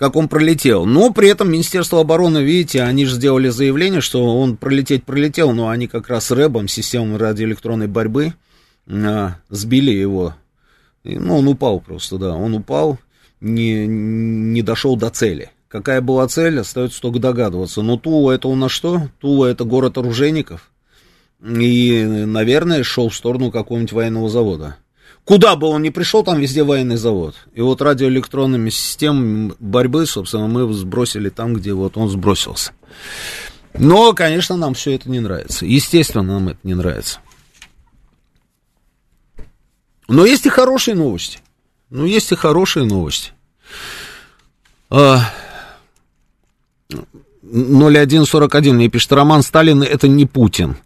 как он пролетел. Но при этом Министерство обороны, видите, они же сделали заявление, что он пролететь пролетел, но они как раз рэбом, системой радиоэлектронной борьбы, а, сбили его. Ну, он упал просто, да, он упал, не, не дошел до цели. Какая была цель, остается только догадываться. Но Тула это у нас что? Тула это город оружейников. И, наверное, шел в сторону какого-нибудь военного завода. Куда бы он ни пришел, там везде военный завод. И вот радиоэлектронными системами борьбы, собственно, мы сбросили там, где вот он сбросился. Но, конечно, нам все это не нравится. Естественно, нам это не нравится. Но есть и хорошие новости. Ну, есть и хорошие новости. 0141 мне пишет, Роман Сталин это не Путин.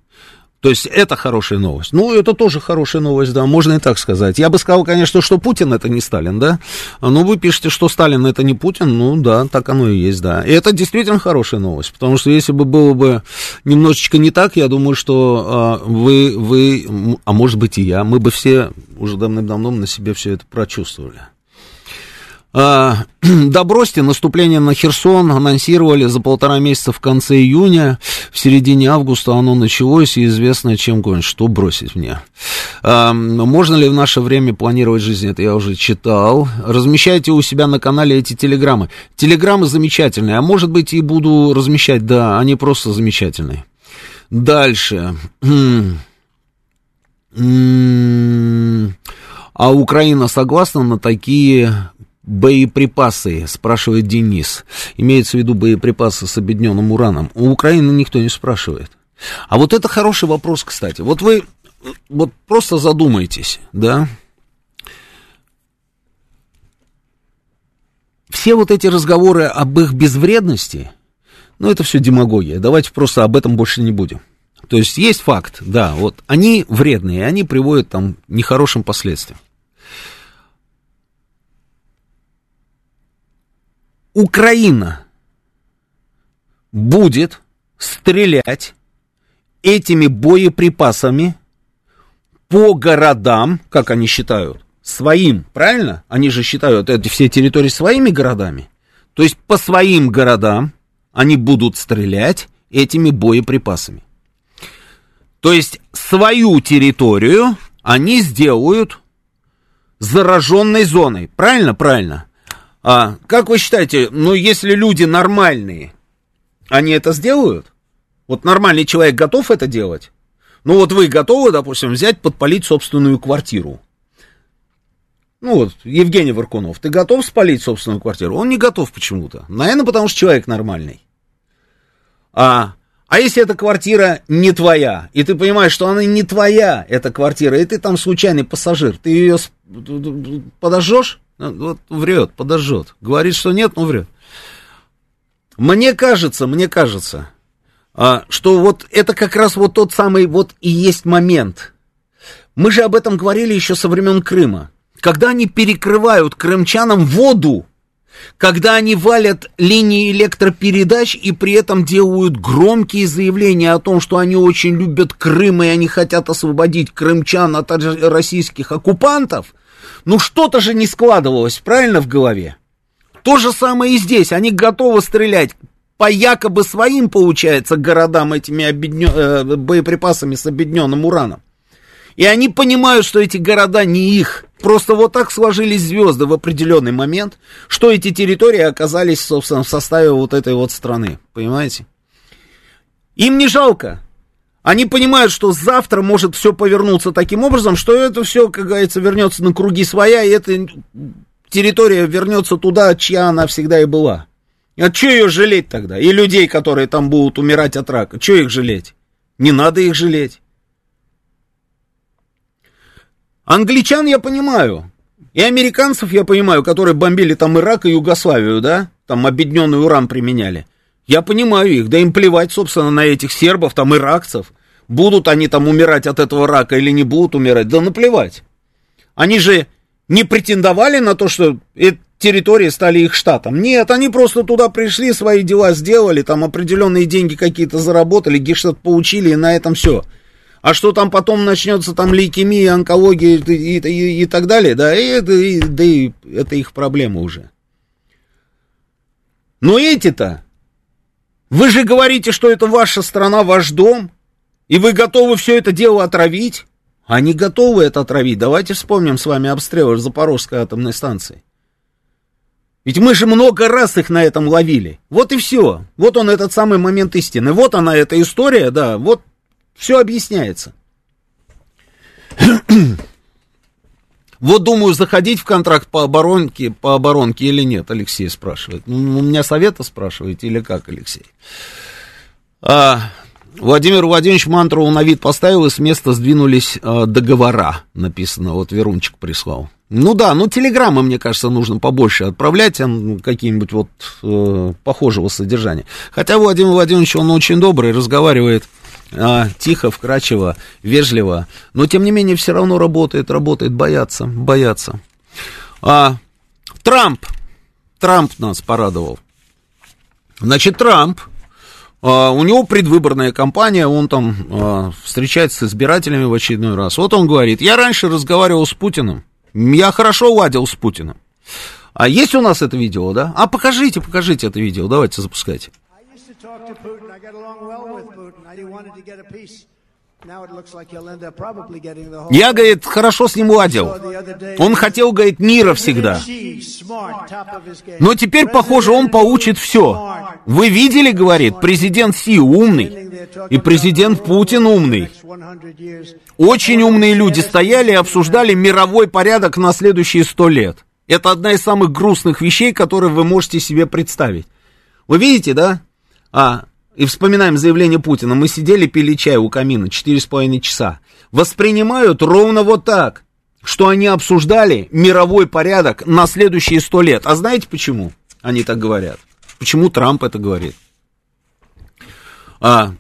То есть это хорошая новость. Ну, это тоже хорошая новость, да, можно и так сказать. Я бы сказал, конечно, что Путин это не Сталин, да. Но вы пишете, что Сталин это не Путин, ну да, так оно и есть, да. И это действительно хорошая новость, потому что если бы было бы немножечко не так, я думаю, что а, вы, вы, а может быть и я, мы бы все уже давным-давно на себе все это прочувствовали. А, да бросьте, наступление на Херсон анонсировали за полтора месяца в конце июня, в середине августа оно началось, и известно, чем кончится. Что бросить мне? А, можно ли в наше время планировать жизнь? Это я уже читал. Размещайте у себя на канале эти телеграммы. Телеграммы замечательные, а может быть и буду размещать, да, они просто замечательные. Дальше. А Украина согласна на такие Боеприпасы, спрашивает Денис. Имеется в виду боеприпасы с объединенным ураном. У Украины никто не спрашивает. А вот это хороший вопрос, кстати. Вот вы вот просто задумайтесь, да? Все вот эти разговоры об их безвредности, ну, это все демагогия. Давайте просто об этом больше не будем. То есть есть факт, да, вот они вредные, они приводят там к нехорошим последствиям. Украина будет стрелять этими боеприпасами по городам, как они считают, своим, правильно? Они же считают эти все территории своими городами. То есть по своим городам они будут стрелять этими боеприпасами. То есть свою территорию они сделают зараженной зоной. Правильно? Правильно. А, как вы считаете, ну, если люди нормальные, они это сделают? Вот нормальный человек готов это делать? Ну, вот вы готовы, допустим, взять, подпалить собственную квартиру? Ну вот, Евгений Варкунов, ты готов спалить собственную квартиру? Он не готов почему-то. Наверное, потому что человек нормальный. А, а если эта квартира не твоя, и ты понимаешь, что она не твоя, эта квартира, и ты там случайный пассажир, ты ее подожжешь? Ну, вот врет, подожжет. Говорит, что нет, но врет. Мне кажется, мне кажется, а, что вот это как раз вот тот самый вот и есть момент. Мы же об этом говорили еще со времен Крыма. Когда они перекрывают крымчанам воду, когда они валят линии электропередач и при этом делают громкие заявления о том, что они очень любят Крым и они хотят освободить крымчан от российских оккупантов, ну что-то же не складывалось, правильно, в голове? То же самое и здесь. Они готовы стрелять по якобы своим, получается, городам этими объединен... э, боеприпасами с объединенным ураном. И они понимают, что эти города не их. Просто вот так сложились звезды в определенный момент, что эти территории оказались, собственно, в составе вот этой вот страны. Понимаете? Им не жалко. Они понимают, что завтра может все повернуться таким образом, что это все, как говорится, вернется на круги своя, и это территория вернется туда, чья она всегда и была. А что ее жалеть тогда? И людей, которые там будут умирать от рака, что их жалеть? Не надо их жалеть. Англичан я понимаю, и американцев я понимаю, которые бомбили там Ирак и Югославию, да, там объединенный уран применяли. Я понимаю их, да им плевать, собственно, на этих сербов, там иракцев. Будут они там умирать от этого рака или не будут умирать, да наплевать. Они же не претендовали на то, что территории стали их штатом. Нет, они просто туда пришли, свои дела сделали, там определенные деньги какие-то заработали, гештат получили, и на этом все. А что там потом начнется, там лейкемия, онкология и, и, и, так далее, да, и и, да и это их проблема уже. Но эти-то, вы же говорите, что это ваша страна, ваш дом, и вы готовы все это дело отравить. Они готовы это отравить. Давайте вспомним с вами обстрелы Запорожской атомной станции. Ведь мы же много раз их на этом ловили. Вот и все. Вот он этот самый момент истины. Вот она, эта история, да, вот все объясняется. Вот думаю, заходить в контракт по оборонке, по оборонке или нет, Алексей спрашивает. Ну, у меня совета спрашиваете или как, Алексей? А, Владимир Владимирович мантру на вид поставил, и с места сдвинулись э, договора, написано, вот Верунчик прислал. Ну да, ну телеграммы, мне кажется, нужно побольше отправлять, какие-нибудь вот э, похожего содержания. Хотя Владимир Владимирович, он очень добрый, разговаривает э, тихо, вкрадчиво, вежливо, но тем не менее все равно работает, работает, боятся, боятся. А, Трамп, Трамп нас порадовал. Значит, Трамп Uh, у него предвыборная кампания, он там uh, встречается с избирателями в очередной раз. Вот он говорит, я раньше разговаривал с Путиным, я хорошо ладил с Путиным. А есть у нас это видео, да? А покажите, покажите это видео, давайте запускайте. Я, говорит, хорошо с ним ладил. Он хотел, говорит, мира всегда. Но теперь, похоже, он получит все. Вы видели, говорит, президент Си умный. И президент Путин умный. Очень умные люди стояли и обсуждали мировой порядок на следующие сто лет. Это одна из самых грустных вещей, которые вы можете себе представить. Вы видите, да? А, и вспоминаем заявление Путина, мы сидели, пили чай у камина четыре с половиной часа, воспринимают ровно вот так, что они обсуждали мировой порядок на следующие сто лет. А знаете почему они так говорят? Почему Трамп это говорит? А,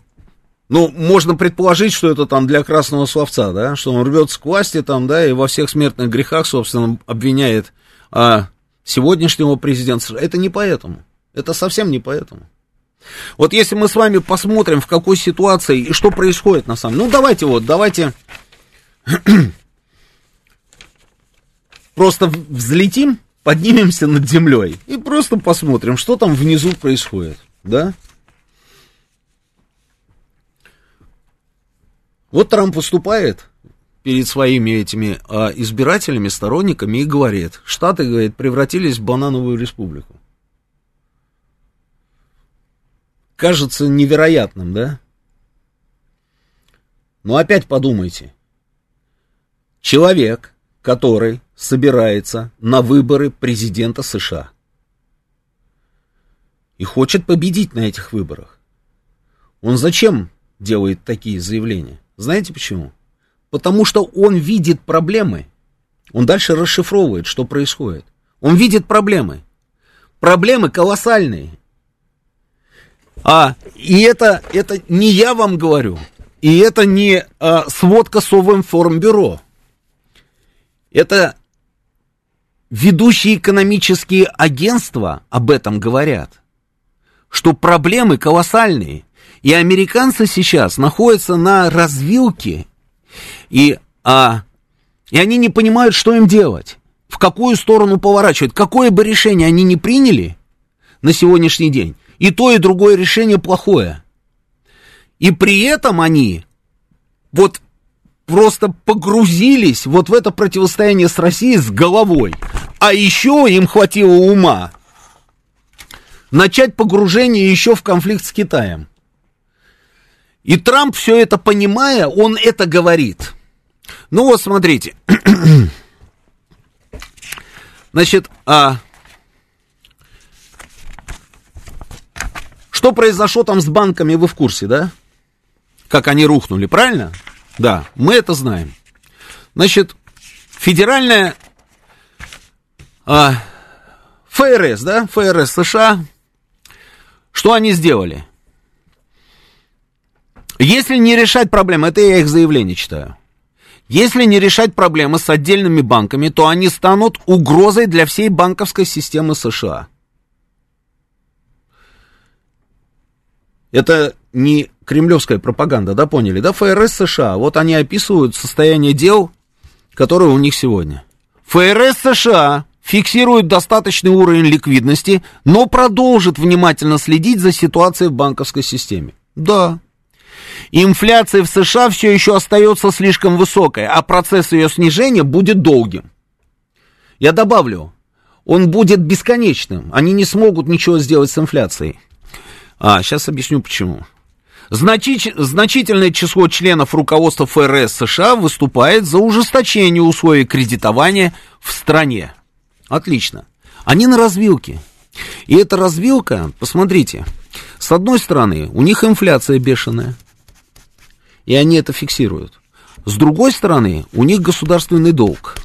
ну, можно предположить, что это там для красного словца, да, что он рвется к власти там, да, и во всех смертных грехах, собственно, обвиняет а, сегодняшнего президента. Это не поэтому. Это совсем не поэтому. Вот если мы с вами посмотрим, в какой ситуации и что происходит на самом деле. Ну, давайте вот, давайте просто взлетим, поднимемся над землей и просто посмотрим, что там внизу происходит, да? Вот Трамп выступает перед своими этими а, избирателями, сторонниками и говорит, Штаты, говорит, превратились в банановую республику. Кажется невероятным, да? Но опять подумайте. Человек, который собирается на выборы президента США и хочет победить на этих выборах, он зачем делает такие заявления? Знаете почему? Потому что он видит проблемы. Он дальше расшифровывает, что происходит. Он видит проблемы. Проблемы колоссальные. А, и это, это не я вам говорю, и это не а, сводка Совинформбюро. Это ведущие экономические агентства об этом говорят, что проблемы колоссальные. И американцы сейчас находятся на развилке, и, а, и они не понимают, что им делать, в какую сторону поворачивать. Какое бы решение они ни приняли на сегодняшний день, и то, и другое решение плохое. И при этом они вот просто погрузились вот в это противостояние с Россией с головой. А еще им хватило ума начать погружение еще в конфликт с Китаем. И Трамп, все это понимая, он это говорит. Ну вот, смотрите. Значит, а, что произошло там с банками, вы в курсе, да? Как они рухнули, правильно? Да, мы это знаем. Значит, федеральная а, ФРС, да, ФРС США, что они сделали? Если не решать проблемы, это я их заявление читаю. Если не решать проблемы с отдельными банками, то они станут угрозой для всей банковской системы США. Это не кремлевская пропаганда, да, поняли, да, ФРС США, вот они описывают состояние дел, которые у них сегодня. ФРС США фиксирует достаточный уровень ликвидности, но продолжит внимательно следить за ситуацией в банковской системе. Да. Инфляция в США все еще остается слишком высокой, а процесс ее снижения будет долгим. Я добавлю, он будет бесконечным. Они не смогут ничего сделать с инфляцией. А, сейчас объясню почему. Значит, значительное число членов руководства ФРС США выступает за ужесточение условий кредитования в стране. Отлично. Они на развилке. И эта развилка, посмотрите, с одной стороны, у них инфляция бешеная, и они это фиксируют. С другой стороны, у них государственный долг.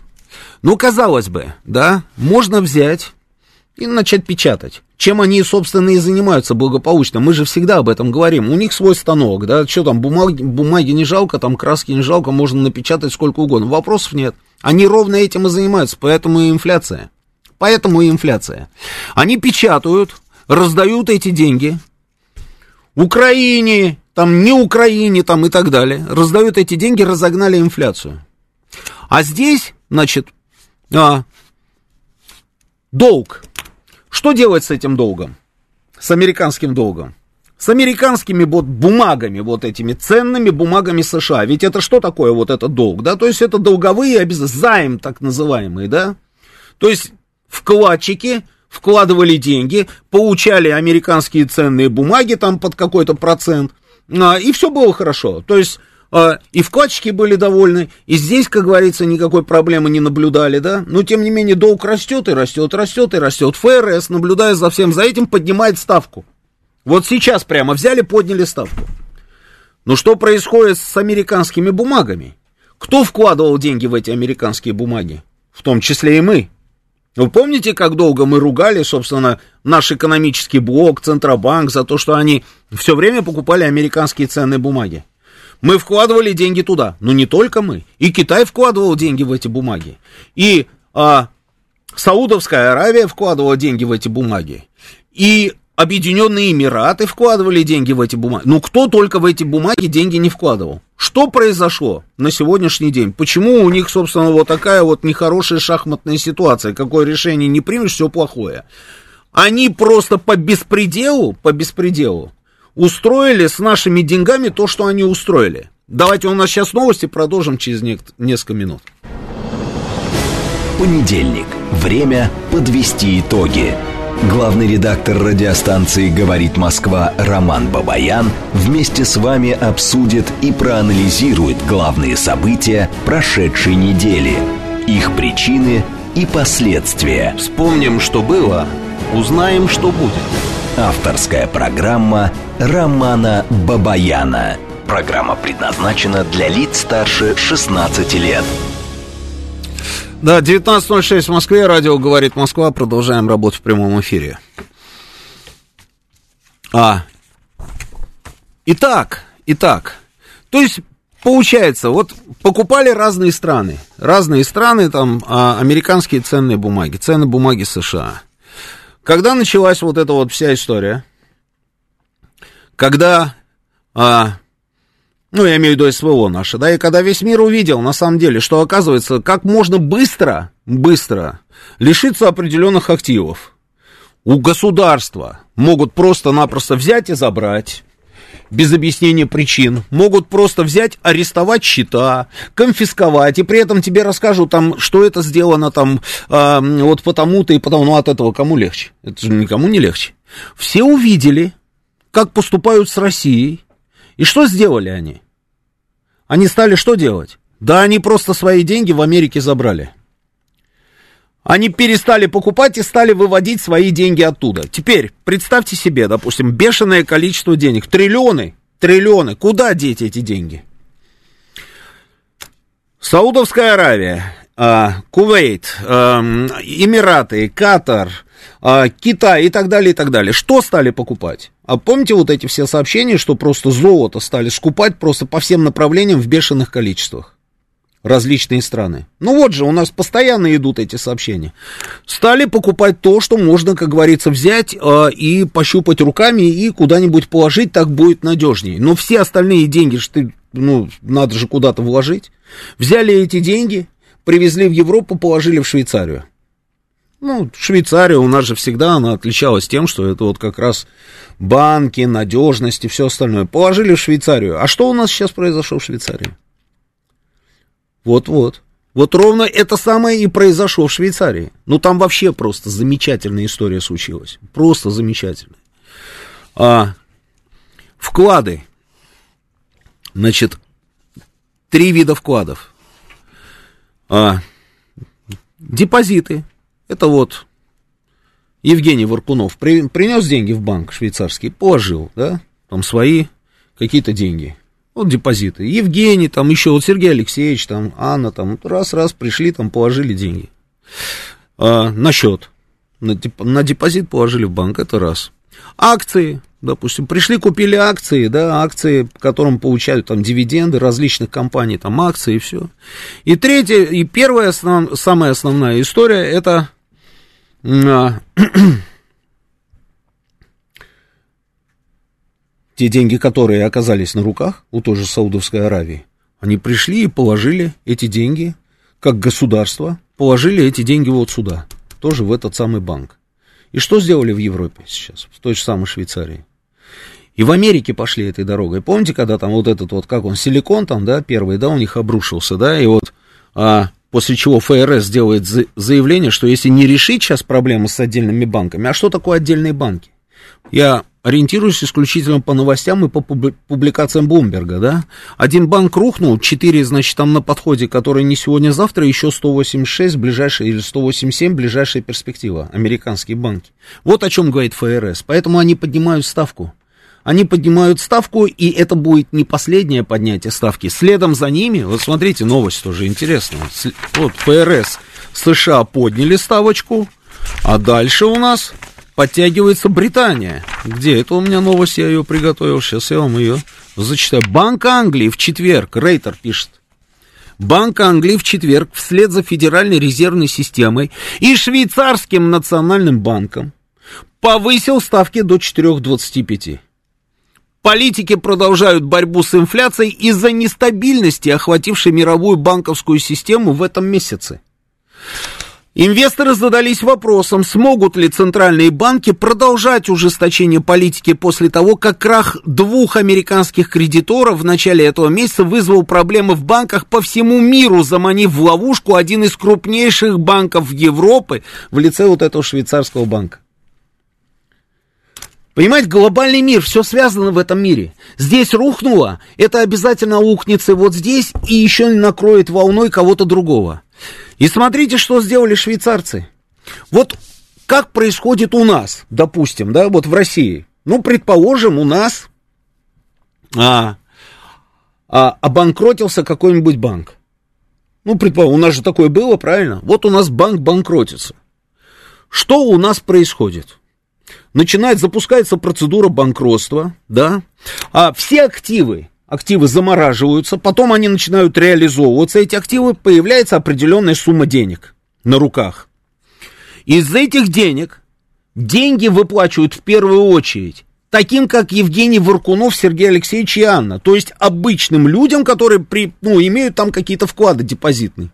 Ну, казалось бы, да, можно взять и начать печатать. Чем они, собственно, и занимаются благополучно. Мы же всегда об этом говорим. У них свой станок, да, что там, бумаги, бумаги не жалко, там краски не жалко, можно напечатать сколько угодно. Вопросов нет. Они ровно этим и занимаются, поэтому и инфляция. Поэтому и инфляция. Они печатают, раздают эти деньги Украине, там не Украине, там и так далее. Раздают эти деньги, разогнали инфляцию. А здесь, значит, а, долг. Что делать с этим долгом? С американским долгом? С американскими вот бумагами, вот этими ценными бумагами США. Ведь это что такое вот этот долг, да? То есть это долговые обязательства, займ так называемый, да? То есть вкладчики вкладывали деньги, получали американские ценные бумаги там под какой-то процент, а, и все было хорошо. То есть а, и вкладчики были довольны, и здесь, как говорится, никакой проблемы не наблюдали, да, но тем не менее долг растет и растет, растет и растет. ФРС, наблюдая за всем за этим, поднимает ставку. Вот сейчас прямо взяли, подняли ставку. Но что происходит с американскими бумагами? Кто вкладывал деньги в эти американские бумаги? В том числе и мы. Вы помните, как долго мы ругали, собственно, наш экономический блок, Центробанк, за то, что они все время покупали американские ценные бумаги? Мы вкладывали деньги туда, но не только мы. И Китай вкладывал деньги в эти бумаги. И а, Саудовская Аравия вкладывала деньги в эти бумаги. И Объединенные Эмираты вкладывали деньги в эти бумаги. Ну, кто только в эти бумаги деньги не вкладывал? Что произошло на сегодняшний день? Почему у них, собственно, вот такая вот нехорошая шахматная ситуация? Какое решение не примешь, все плохое. Они просто по беспределу, по беспределу устроили с нашими деньгами то, что они устроили. Давайте у нас сейчас новости, продолжим через несколько минут. Понедельник. Время подвести итоги. Главный редактор радиостанции «Говорит Москва» Роман Бабаян вместе с вами обсудит и проанализирует главные события прошедшей недели, их причины и последствия. Вспомним, что было, узнаем, что будет. Авторская программа Романа Бабаяна. Программа предназначена для лиц старше 16 лет. Да, 19.06 в Москве, радио «Говорит Москва», продолжаем работу в прямом эфире. А, итак, итак, то есть получается, вот покупали разные страны, разные страны, там, а, американские ценные бумаги, ценные бумаги США. Когда началась вот эта вот вся история, когда, а, ну, я имею в виду СВО наше, да, и когда весь мир увидел, на самом деле, что оказывается, как можно быстро, быстро лишиться определенных активов, у государства могут просто-напросто взять и забрать, без объяснения причин, могут просто взять, арестовать счета, конфисковать, и при этом тебе расскажут там, что это сделано там э, вот потому-то и потому, ну от этого кому легче? Это же никому не легче. Все увидели, как поступают с Россией, и что сделали они? Они стали что делать? Да они просто свои деньги в Америке забрали. Они перестали покупать и стали выводить свои деньги оттуда. Теперь представьте себе, допустим, бешеное количество денег, триллионы, триллионы. Куда деть эти деньги? Саудовская Аравия, а, Кувейт, а, Эмираты, Катар, а, Китай и так далее, и так далее. Что стали покупать? А помните вот эти все сообщения, что просто золото стали скупать просто по всем направлениям в бешеных количествах? Различные страны. Ну вот же, у нас постоянно идут эти сообщения. Стали покупать то, что можно, как говорится, взять э, и пощупать руками и куда-нибудь положить, так будет надежнее. Но все остальные деньги, что ты, ну, надо же куда-то вложить. Взяли эти деньги, привезли в Европу, положили в Швейцарию. Ну, Швейцария у нас же всегда она отличалась тем, что это вот как раз банки, надежность и все остальное. Положили в Швейцарию. А что у нас сейчас произошло в Швейцарии? Вот-вот. Вот ровно это самое и произошло в Швейцарии. Ну, там вообще просто замечательная история случилась. Просто замечательная. А, вклады. Значит, три вида вкладов. А, депозиты. Это вот Евгений Варкунов при, принес деньги в банк швейцарский, положил, да, там свои какие-то деньги. Вот депозиты. Евгений, там еще вот Сергей Алексеевич, там Анна, там раз-раз пришли, там положили деньги а, на счет. На, деп, на депозит положили в банк, это раз. Акции, допустим, пришли, купили акции, да, акции, которым получают там дивиденды различных компаний, там акции и все. И третья, и первая, основ, самая основная история, это те деньги, которые оказались на руках у той же Саудовской Аравии, они пришли и положили эти деньги, как государство, положили эти деньги вот сюда, тоже в этот самый банк. И что сделали в Европе сейчас, в той же самой Швейцарии? И в Америке пошли этой дорогой. Помните, когда там вот этот вот, как он, силикон там, да, первый, да, у них обрушился, да, и вот а, после чего ФРС делает заявление, что если не решить сейчас проблемы с отдельными банками, а что такое отдельные банки? Я ориентируюсь исключительно по новостям и по публикациям Блумберга, да. Один банк рухнул, четыре, значит, там на подходе, которые не сегодня-завтра, еще 186 ближайшая, или 187 ближайшая перспектива, американские банки. Вот о чем говорит ФРС. Поэтому они поднимают ставку. Они поднимают ставку, и это будет не последнее поднятие ставки. Следом за ними, вот смотрите, новость тоже интересная. Вот ФРС США подняли ставочку, а дальше у нас подтягивается Британия. Где? Это у меня новость, я ее приготовил. Сейчас я вам ее зачитаю. Банк Англии в четверг, Рейтер пишет. Банк Англии в четверг вслед за Федеральной резервной системой и швейцарским национальным банком повысил ставки до 4,25. Политики продолжают борьбу с инфляцией из-за нестабильности, охватившей мировую банковскую систему в этом месяце. Инвесторы задались вопросом, смогут ли центральные банки продолжать ужесточение политики после того, как крах двух американских кредиторов в начале этого месяца вызвал проблемы в банках по всему миру, заманив в ловушку один из крупнейших банков Европы в лице вот этого швейцарского банка. Понимаете, глобальный мир, все связано в этом мире. Здесь рухнуло, это обязательно ухнется вот здесь и еще накроет волной кого-то другого. И смотрите, что сделали швейцарцы. Вот как происходит у нас, допустим, да, вот в России. Ну, предположим, у нас а, а, обанкротился какой-нибудь банк. Ну, предположим, у нас же такое было, правильно? Вот у нас банк банкротится. Что у нас происходит? Начинает, запускается процедура банкротства, да, а все активы, активы замораживаются, потом они начинают реализовываться, эти активы, появляется определенная сумма денег на руках. Из этих денег деньги выплачивают в первую очередь таким, как Евгений Варкунов, Сергей Алексеевич и Анна, то есть обычным людям, которые при, ну, имеют там какие-то вклады депозитные.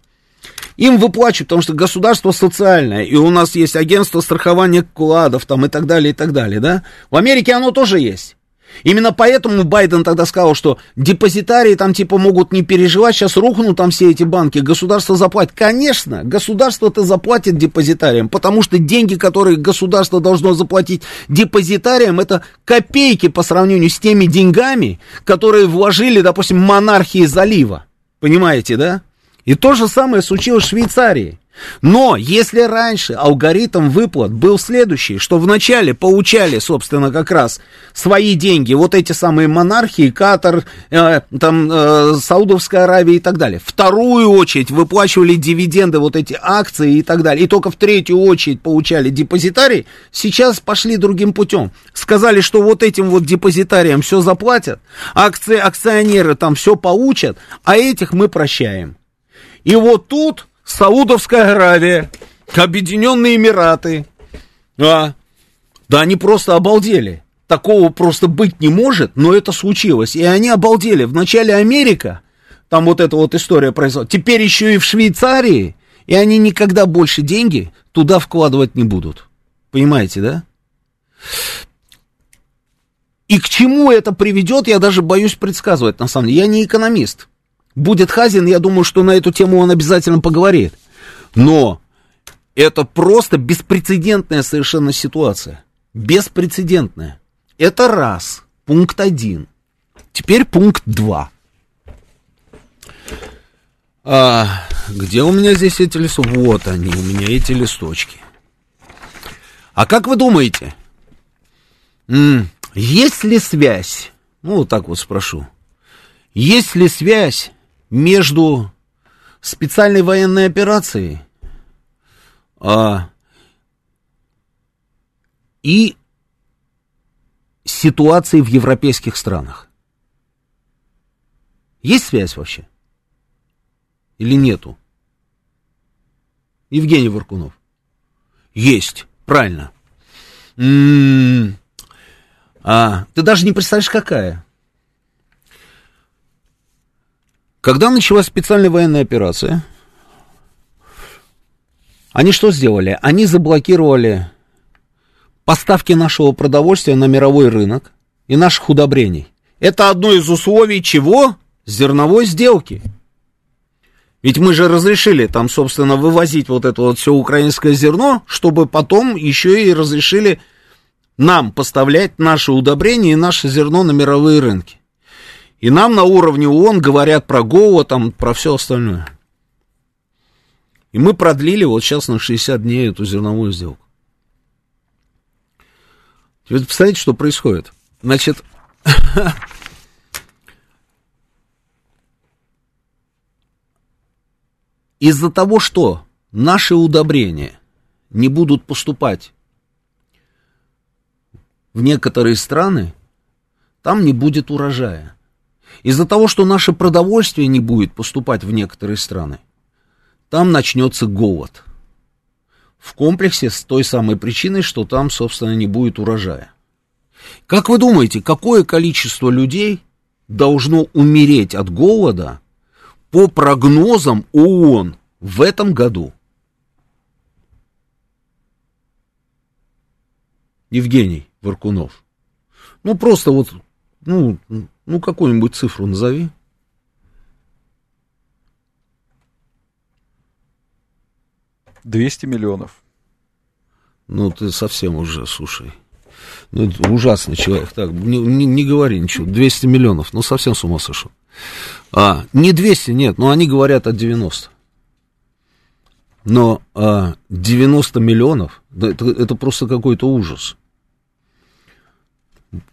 Им выплачивают, потому что государство социальное, и у нас есть агентство страхования вкладов там и так далее, и так далее, да? В Америке оно тоже есть. Именно поэтому Байден тогда сказал, что депозитарии там типа могут не переживать, сейчас рухнут там все эти банки, государство заплатит. Конечно, государство-то заплатит депозитариям, потому что деньги, которые государство должно заплатить депозитариям, это копейки по сравнению с теми деньгами, которые вложили, допустим, монархии залива. Понимаете, да? И то же самое случилось в Швейцарии. Но если раньше алгоритм выплат был следующий, что вначале получали, собственно, как раз свои деньги, вот эти самые монархии, Катар, э, там, э, Саудовская Аравия и так далее. Вторую очередь выплачивали дивиденды, вот эти акции и так далее. И только в третью очередь получали депозитарии. Сейчас пошли другим путем. Сказали, что вот этим вот депозитариям все заплатят, акции, акционеры там все получат, а этих мы прощаем. И вот тут Саудовская Аравия, Объединенные Эмираты. А, да они просто обалдели. Такого просто быть не может, но это случилось. И они обалдели. Вначале Америка, там вот эта вот история произошла. Теперь еще и в Швейцарии. И они никогда больше деньги туда вкладывать не будут. Понимаете, да? И к чему это приведет, я даже боюсь предсказывать, на самом деле. Я не экономист будет Хазин, я думаю, что на эту тему он обязательно поговорит. Но это просто беспрецедентная совершенно ситуация. Беспрецедентная. Это раз. Пункт один. Теперь пункт два. А, где у меня здесь эти листочки? Вот они, у меня эти листочки. А как вы думаете, есть ли связь? Ну, вот так вот спрошу. Есть ли связь между специальной военной операцией а, и ситуацией в европейских странах. Есть связь вообще? Или нету? Евгений Варкунов. Есть, правильно. М-м-м. А, ты даже не представляешь, какая. Когда началась специальная военная операция, они что сделали? Они заблокировали поставки нашего продовольствия на мировой рынок и наших удобрений. Это одно из условий чего? Зерновой сделки. Ведь мы же разрешили там, собственно, вывозить вот это вот все украинское зерно, чтобы потом еще и разрешили нам поставлять наши удобрения и наше зерно на мировые рынки. И нам на уровне ООН говорят про ГОА, там, про все остальное. И мы продлили вот сейчас на 60 дней эту зерновую сделку. Теперь представляете, что происходит? Значит, из-за того, что наши удобрения не будут поступать в некоторые страны, там не будет урожая. Из-за того, что наше продовольствие не будет поступать в некоторые страны, там начнется голод. В комплексе с той самой причиной, что там, собственно, не будет урожая. Как вы думаете, какое количество людей должно умереть от голода по прогнозам ООН в этом году? Евгений Варкунов. Ну, просто вот, ну, ну, какую-нибудь цифру назови. Двести миллионов. Ну, ты совсем уже, слушай. Ну, это ужасный человек. Так, не, не, не говори ничего. 200 миллионов. Ну, совсем с ума сошел. А, не 200, нет, но они говорят о 90. Но а, 90 миллионов, это, это просто какой-то ужас.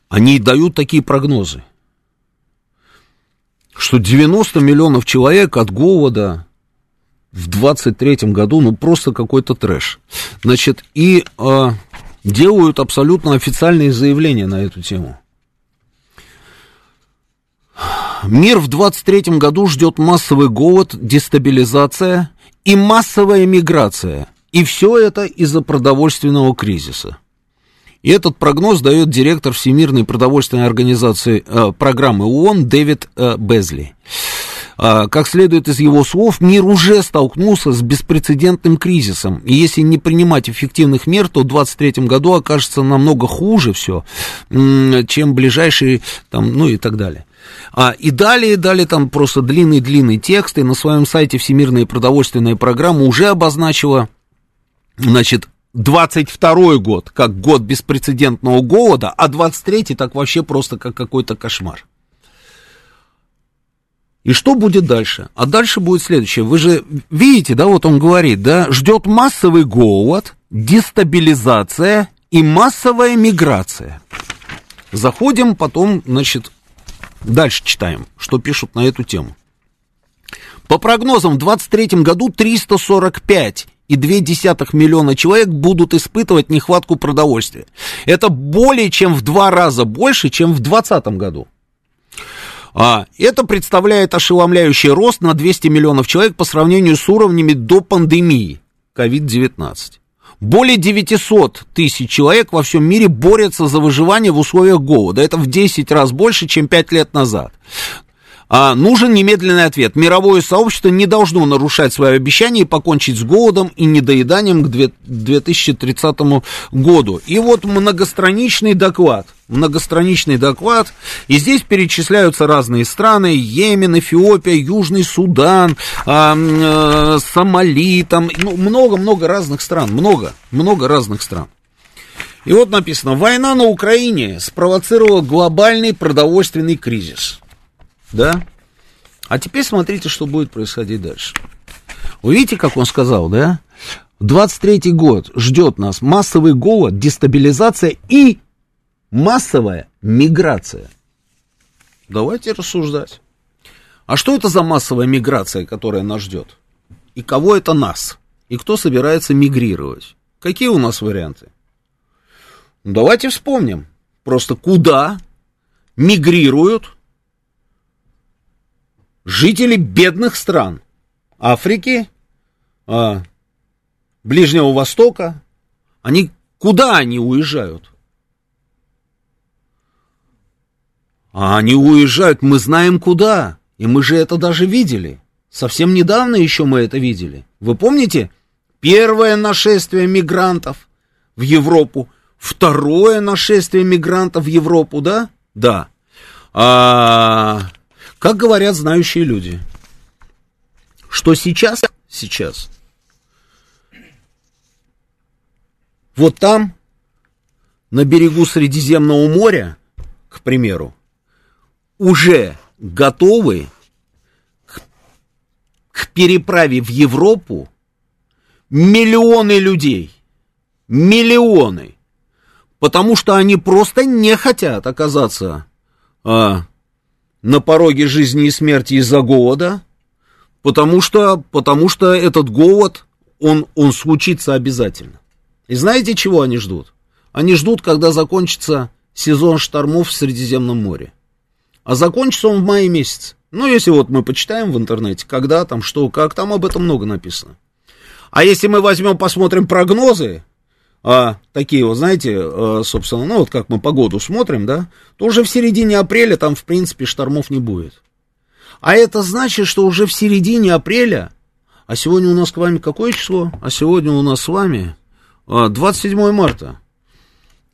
Они дают такие прогнозы что 90 миллионов человек от голода в 23-м году, ну, просто какой-то трэш. Значит, и э, делают абсолютно официальные заявления на эту тему. Мир в 23 году ждет массовый голод, дестабилизация и массовая миграция. И все это из-за продовольственного кризиса. И этот прогноз дает директор Всемирной продовольственной организации э, программы ООН Дэвид э, Безли. Э, как следует из его слов, мир уже столкнулся с беспрецедентным кризисом. И если не принимать эффективных мер, то в 2023 году окажется намного хуже все, чем ближайшие, там, ну и так далее. А, и далее, далее там просто длинный-длинный текст, и на своем сайте Всемирная продовольственная программа уже обозначила, значит, 22 год как год беспрецедентного голода, а 23 так вообще просто как какой-то кошмар. И что будет дальше? А дальше будет следующее. Вы же видите, да, вот он говорит, да, ждет массовый голод, дестабилизация и массовая миграция. Заходим потом, значит, дальше читаем, что пишут на эту тему. По прогнозам, в 2023 году 345 и 2,2 миллиона человек будут испытывать нехватку продовольствия. Это более чем в два раза больше, чем в 2020 году. А, это представляет ошеломляющий рост на 200 миллионов человек по сравнению с уровнями до пандемии COVID-19. Более 900 тысяч человек во всем мире борются за выживание в условиях голода. Это в 10 раз больше, чем 5 лет назад. А, нужен немедленный ответ. Мировое сообщество не должно нарушать свои обещания и покончить с голодом и недоеданием к 2030 году. И вот многостраничный доклад. Многостраничный доклад. И здесь перечисляются разные страны. Йемен, Эфиопия, Южный Судан, а, а, Сомали. Там ну, много-много разных стран. Много, много разных стран. И вот написано, война на Украине спровоцировала глобальный продовольственный кризис. Да? А теперь смотрите, что будет происходить дальше. Вы видите, как он сказал, да? 23-й год ждет нас массовый голод, дестабилизация и массовая миграция. Давайте рассуждать. А что это за массовая миграция, которая нас ждет? И кого это нас? И кто собирается мигрировать? Какие у нас варианты? Ну, давайте вспомним. Просто куда мигрируют жители бедных стран Африки, а, Ближнего Востока, они куда они уезжают? А они уезжают, мы знаем куда, и мы же это даже видели. Совсем недавно еще мы это видели. Вы помните? Первое нашествие мигрантов в Европу, второе нашествие мигрантов в Европу, да? Да. А, как говорят знающие люди, что сейчас, сейчас, вот там, на берегу Средиземного моря, к примеру, уже готовы к, к переправе в Европу миллионы людей. Миллионы. Потому что они просто не хотят оказаться а, на пороге жизни и смерти из-за голода, потому что, потому что этот голод, он, он случится обязательно. И знаете, чего они ждут? Они ждут, когда закончится сезон штормов в Средиземном море. А закончится он в мае месяце. Ну, если вот мы почитаем в интернете, когда там, что, как, там об этом много написано. А если мы возьмем, посмотрим прогнозы, а, такие вот, знаете, а, собственно, ну вот как мы погоду смотрим, да, то уже в середине апреля там, в принципе, штормов не будет. А это значит, что уже в середине апреля, а сегодня у нас с вами какое число? А сегодня у нас с вами 27 а, марта.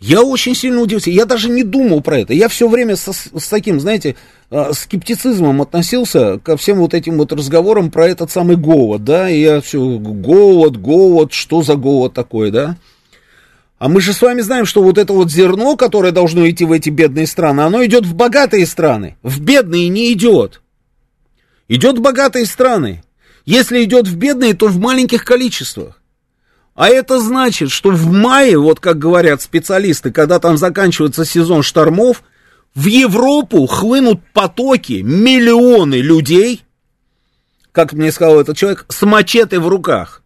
Я очень сильно удивился. Я даже не думал про это. Я все время со, с таким, знаете, а, скептицизмом относился ко всем вот этим вот разговорам про этот самый голод, да. И я все, голод, голод, что за голод такой, да. А мы же с вами знаем, что вот это вот зерно, которое должно идти в эти бедные страны, оно идет в богатые страны. В бедные не идет. Идет в богатые страны. Если идет в бедные, то в маленьких количествах. А это значит, что в мае, вот как говорят специалисты, когда там заканчивается сезон штормов, в Европу хлынут потоки, миллионы людей, как мне сказал этот человек, с мачете в руках.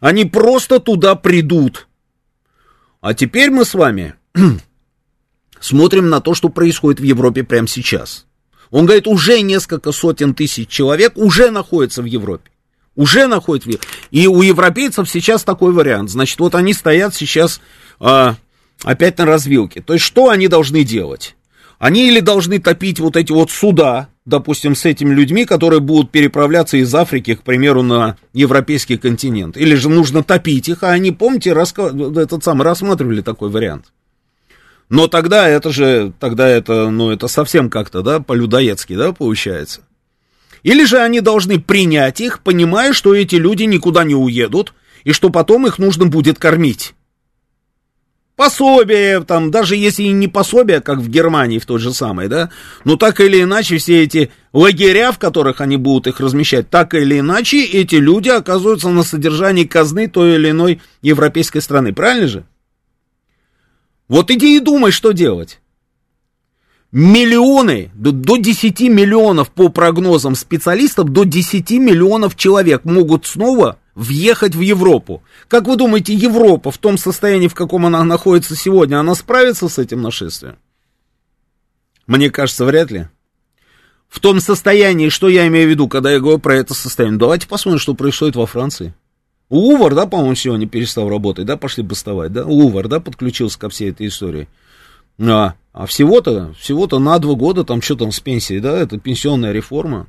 Они просто туда придут. А теперь мы с вами смотрим на то, что происходит в Европе прямо сейчас. Он говорит, уже несколько сотен тысяч человек уже находятся в Европе. Уже находятся в Европе. И у европейцев сейчас такой вариант. Значит, вот они стоят сейчас а, опять на развилке. То есть, что они должны делать? Они или должны топить вот эти вот суда, допустим, с этими людьми, которые будут переправляться из Африки, к примеру, на европейский континент. Или же нужно топить их, а они, помните, раска... этот самый, рассматривали такой вариант. Но тогда это же, тогда это, ну, это совсем как-то, да, по-людоедски, да, получается. Или же они должны принять их, понимая, что эти люди никуда не уедут, и что потом их нужно будет кормить. Пособие, там, даже если и не пособие, как в Германии в той же самой, да, но так или иначе все эти лагеря, в которых они будут их размещать, так или иначе эти люди оказываются на содержании казны той или иной европейской страны, правильно же? Вот иди и думай, что делать. Миллионы, до, до 10 миллионов по прогнозам специалистов, до 10 миллионов человек могут снова въехать в Европу. Как вы думаете, Европа в том состоянии, в каком она находится сегодня, она справится с этим нашествием? Мне кажется, вряд ли. В том состоянии, что я имею в виду, когда я говорю про это состояние. Давайте посмотрим, что происходит во Франции. Увар, да, по-моему, сегодня перестал работать, да, пошли бастовать, да, Увар, да, подключился ко всей этой истории. А, а всего-то, всего-то на два года, там, что там с пенсией, да, это пенсионная реформа.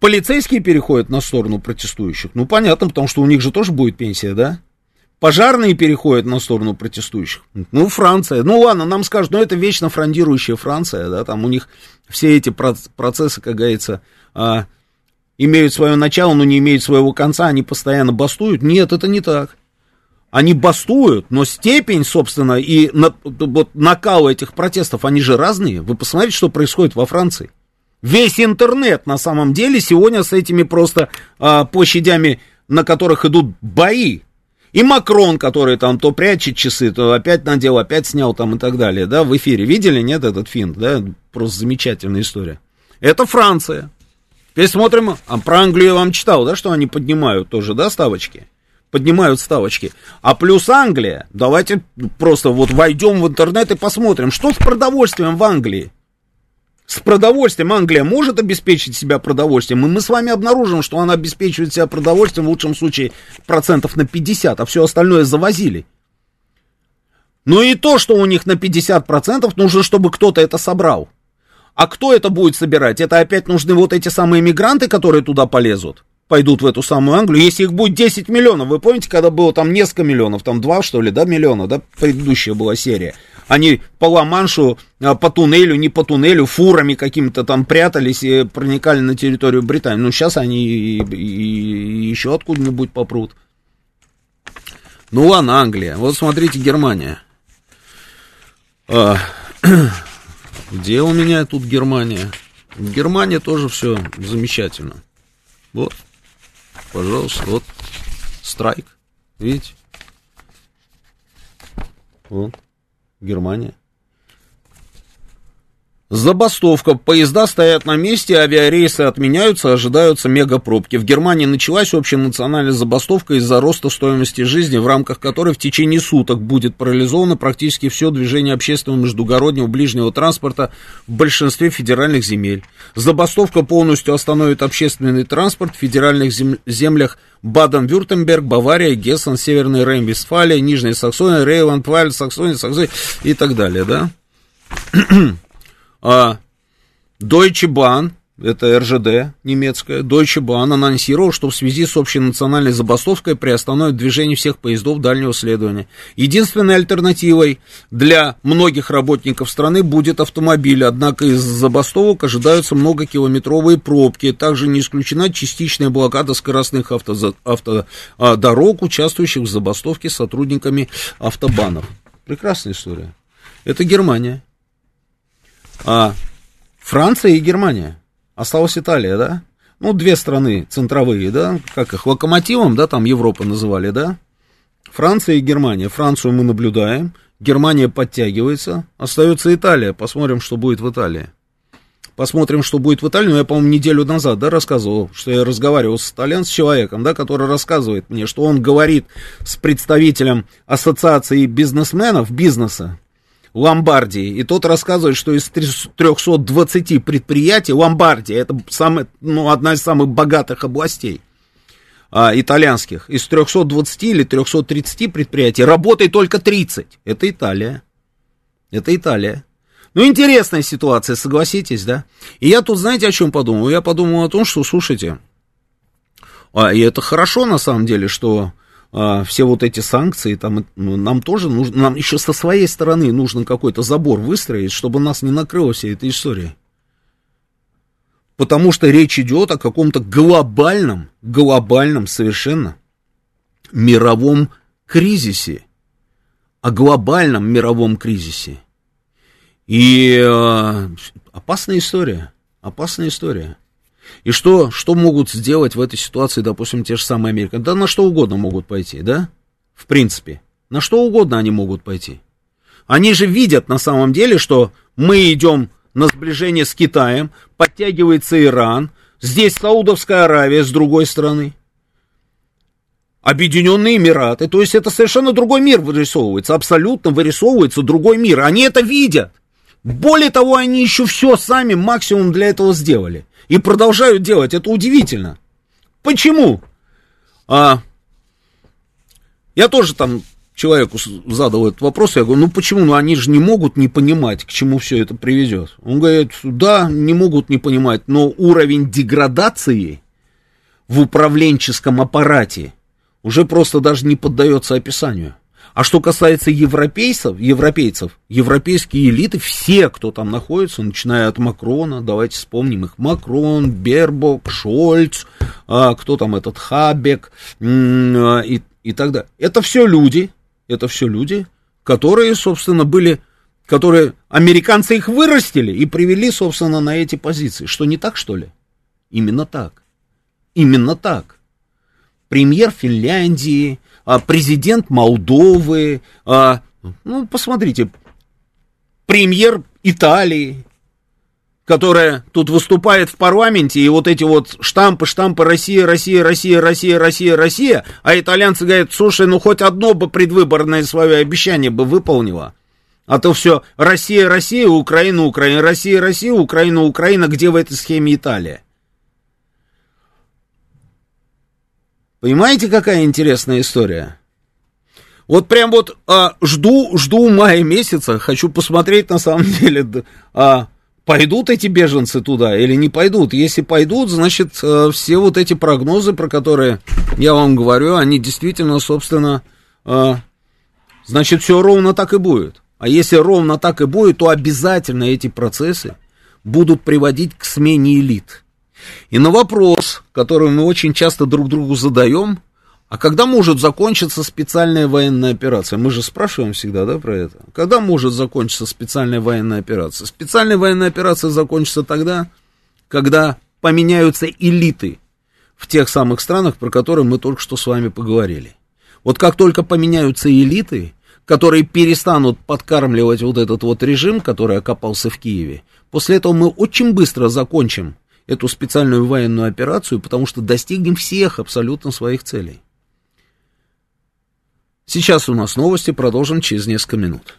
Полицейские переходят на сторону протестующих, ну, понятно, потому что у них же тоже будет пенсия, да. Пожарные переходят на сторону протестующих. Ну, Франция. Ну, ладно, нам скажут, ну, это вечно фрондирующая Франция, да, там у них все эти процессы, как говорится, а, имеют свое начало, но не имеют своего конца, они постоянно бастуют. Нет, это не так. Они бастуют, но степень, собственно, и на, вот накал этих протестов, они же разные. Вы посмотрите, что происходит во Франции. Весь интернет на самом деле сегодня с этими просто а, площадями, на которых идут бои. И Макрон, который там то прячет часы, то опять надел, опять снял там и так далее, да, в эфире. Видели, нет, этот финт, да, просто замечательная история. Это Франция. Теперь смотрим, а про Англию я вам читал, да, что они поднимают тоже, да, ставочки? Поднимают ставочки. А плюс Англия, давайте просто вот войдем в интернет и посмотрим, что с продовольствием в Англии. С продовольствием Англия может обеспечить себя продовольствием, и мы с вами обнаружим, что она обеспечивает себя продовольствием в лучшем случае процентов на 50, а все остальное завозили. Ну и то, что у них на 50% нужно, чтобы кто-то это собрал. А кто это будет собирать? Это опять нужны вот эти самые мигранты, которые туда полезут? Пойдут в эту самую Англию, если их будет 10 миллионов, вы помните, когда было там несколько миллионов, там 2, что ли, да, миллиона, да, предыдущая была серия, они по Ла-Маншу, а, по туннелю, не по туннелю, фурами какими-то там прятались и проникали на территорию Британии, ну, сейчас они и, и, и еще откуда-нибудь попрут. Ну, ладно, Англия, вот смотрите, Германия. А, Где у меня тут Германия? Германия тоже все замечательно. Вот, пожалуйста, вот страйк, видите? Вот, Германия. Забастовка. Поезда стоят на месте, авиарейсы отменяются, ожидаются мегапробки. В Германии началась общенациональная забастовка из-за роста стоимости жизни, в рамках которой в течение суток будет парализовано практически все движение общественного междугороднего ближнего транспорта в большинстве федеральных земель. Забастовка полностью остановит общественный транспорт в федеральных зем- землях Баден-Вюртемберг, Бавария, Гессен, Северный Рейн-Вестфалия, Нижняя Саксония, Рейванд, Пваль, Саксония, Саксония и так далее, да? А Deutsche Bahn, это РЖД немецкая, Deutsche Bahn анонсировал, что в связи с общенациональной забастовкой приостановит движение всех поездов дальнего следования. Единственной альтернативой для многих работников страны будет автомобиль, однако из забастовок ожидаются многокилометровые пробки. Также не исключена частичная блокада скоростных автодорог, авто, участвующих в забастовке сотрудниками автобанов. Прекрасная история. Это Германия. А Франция и Германия. Осталась Италия, да? Ну, две страны центровые, да? Как их, локомотивом, да, там Европа называли, да? Франция и Германия. Францию мы наблюдаем. Германия подтягивается. Остается Италия. Посмотрим, что будет в Италии. Посмотрим, что будет в Италии. Ну, я, по-моему, неделю назад, да, рассказывал, что я разговаривал с итальянским человеком, да, который рассказывает мне, что он говорит с представителем ассоциации бизнесменов, бизнеса, Ломбардии, и тот рассказывает, что из 320 предприятий Ломбардия, это самая, ну, одна из самых богатых областей, а, итальянских, из 320 или 330 предприятий работает только 30. Это Италия. Это Италия. Ну, интересная ситуация, согласитесь, да? И я тут, знаете, о чем подумал? Я подумал о том, что, слушайте, а, и это хорошо, на самом деле, что а, все вот эти санкции, там, ну, нам тоже нужно, нам еще со своей стороны нужно какой-то забор выстроить, чтобы нас не накрыло вся эта история. Потому что речь идет о каком-то глобальном, глобальном совершенно мировом кризисе. О глобальном мировом кризисе. И э, опасная история, опасная история. И что, что могут сделать в этой ситуации, допустим, те же самые американцы? Да на что угодно могут пойти, да? В принципе. На что угодно они могут пойти. Они же видят на самом деле, что мы идем на сближение с Китаем, подтягивается Иран, здесь Саудовская Аравия с другой стороны. Объединенные Эмираты, то есть это совершенно другой мир вырисовывается, абсолютно вырисовывается другой мир. Они это видят. Более того, они еще все сами максимум для этого сделали. И продолжают делать. Это удивительно. Почему? А, я тоже там человеку задал этот вопрос, я говорю, ну почему, ну они же не могут не понимать, к чему все это приведет. Он говорит, да, не могут не понимать, но уровень деградации в управленческом аппарате уже просто даже не поддается описанию. А что касается европейцев, европейцев, европейские элиты, все, кто там находится, начиная от Макрона, давайте вспомним их, Макрон, Бербок, Шольц, а, кто там этот Хабек а, и, и так далее. Это все люди, это все люди, которые, собственно, были, которые, американцы их вырастили и привели, собственно, на эти позиции. Что не так, что ли? Именно так. Именно так. Премьер Финляндии, президент Молдовы, а, ну, посмотрите, премьер Италии, которая тут выступает в парламенте, и вот эти вот штампы, штампы Россия, Россия, Россия, Россия, Россия, Россия, а итальянцы говорят, слушай, ну хоть одно бы предвыборное свое обещание бы выполнила. А то все Россия, Россия, Украина, Украина, Россия, Россия, Украина, Украина, где в этой схеме Италия? Понимаете, какая интересная история? Вот прям вот а, жду, жду мая месяца, хочу посмотреть на самом деле, а, пойдут эти беженцы туда или не пойдут. Если пойдут, значит, а, все вот эти прогнозы, про которые я вам говорю, они действительно, собственно, а, значит, все ровно так и будет. А если ровно так и будет, то обязательно эти процессы будут приводить к смене элит. И на вопрос, который мы очень часто друг другу задаем, а когда может закончиться специальная военная операция? Мы же спрашиваем всегда, да, про это. Когда может закончиться специальная военная операция? Специальная военная операция закончится тогда, когда поменяются элиты в тех самых странах, про которые мы только что с вами поговорили. Вот как только поменяются элиты, которые перестанут подкармливать вот этот вот режим, который окопался в Киеве, после этого мы очень быстро закончим эту специальную военную операцию, потому что достигнем всех абсолютно своих целей. Сейчас у нас новости, продолжим через несколько минут.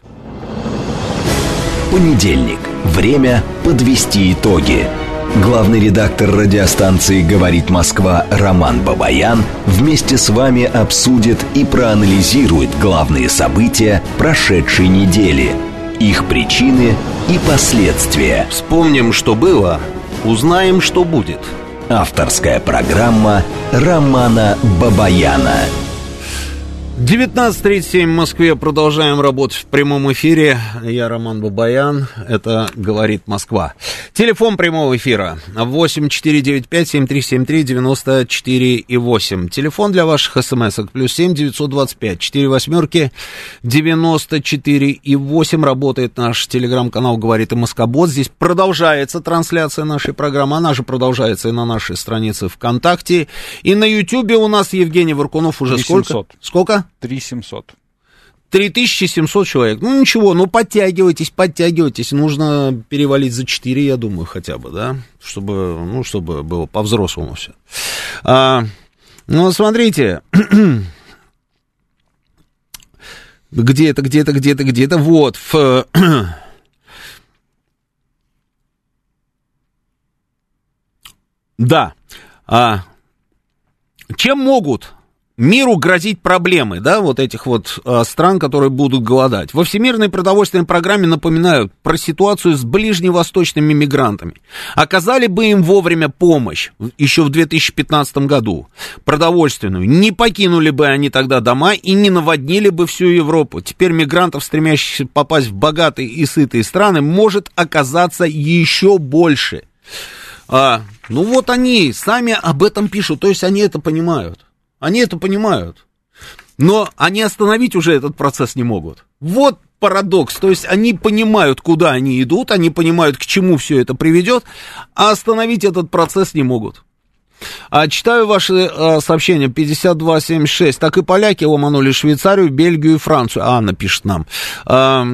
Понедельник. Время подвести итоги. Главный редактор радиостанции «Говорит Москва» Роман Бабаян вместе с вами обсудит и проанализирует главные события прошедшей недели, их причины и последствия. Вспомним, что было – Узнаем, что будет. Авторская программа Романа Бабаяна. 19.37 в Москве. Продолжаем работать в прямом эфире. Я Роман Бабаян. Это «Говорит Москва». Телефон прямого эфира 8495-7373-94 и 8. Телефон для ваших смс плюс 7 925 4 восьмерки 94 и 8. Работает наш телеграм-канал «Говорит и Москобот». Здесь продолжается трансляция нашей программы. Она же продолжается и на нашей странице ВКонтакте. И на Ютьюбе у нас Евгений Варкунов уже 3700. сколько? Сколько? 3700. 3700 человек. Ну, ничего, ну, подтягивайтесь, подтягивайтесь. Нужно перевалить за 4, я думаю, хотя бы, да? Чтобы, ну, чтобы было по-взрослому все. А, ну, смотрите. где-то, где-то, где-то, где-то, вот, в... да. А, чем могут миру грозить проблемы, да, вот этих вот э, стран, которые будут голодать. Во Всемирной продовольственной программе напоминают про ситуацию с ближневосточными мигрантами. Оказали бы им вовремя помощь еще в 2015 году, продовольственную, не покинули бы они тогда дома и не наводнили бы всю Европу. Теперь мигрантов, стремящихся попасть в богатые и сытые страны, может оказаться еще больше. А, ну вот они сами об этом пишут, то есть они это понимают. Они это понимают. Но они остановить уже этот процесс не могут. Вот парадокс. То есть они понимают, куда они идут, они понимают, к чему все это приведет, а остановить этот процесс не могут. А, читаю ваши а, сообщения 5276. Так и поляки ломанули Швейцарию, Бельгию и Францию. Анна пишет нам. А,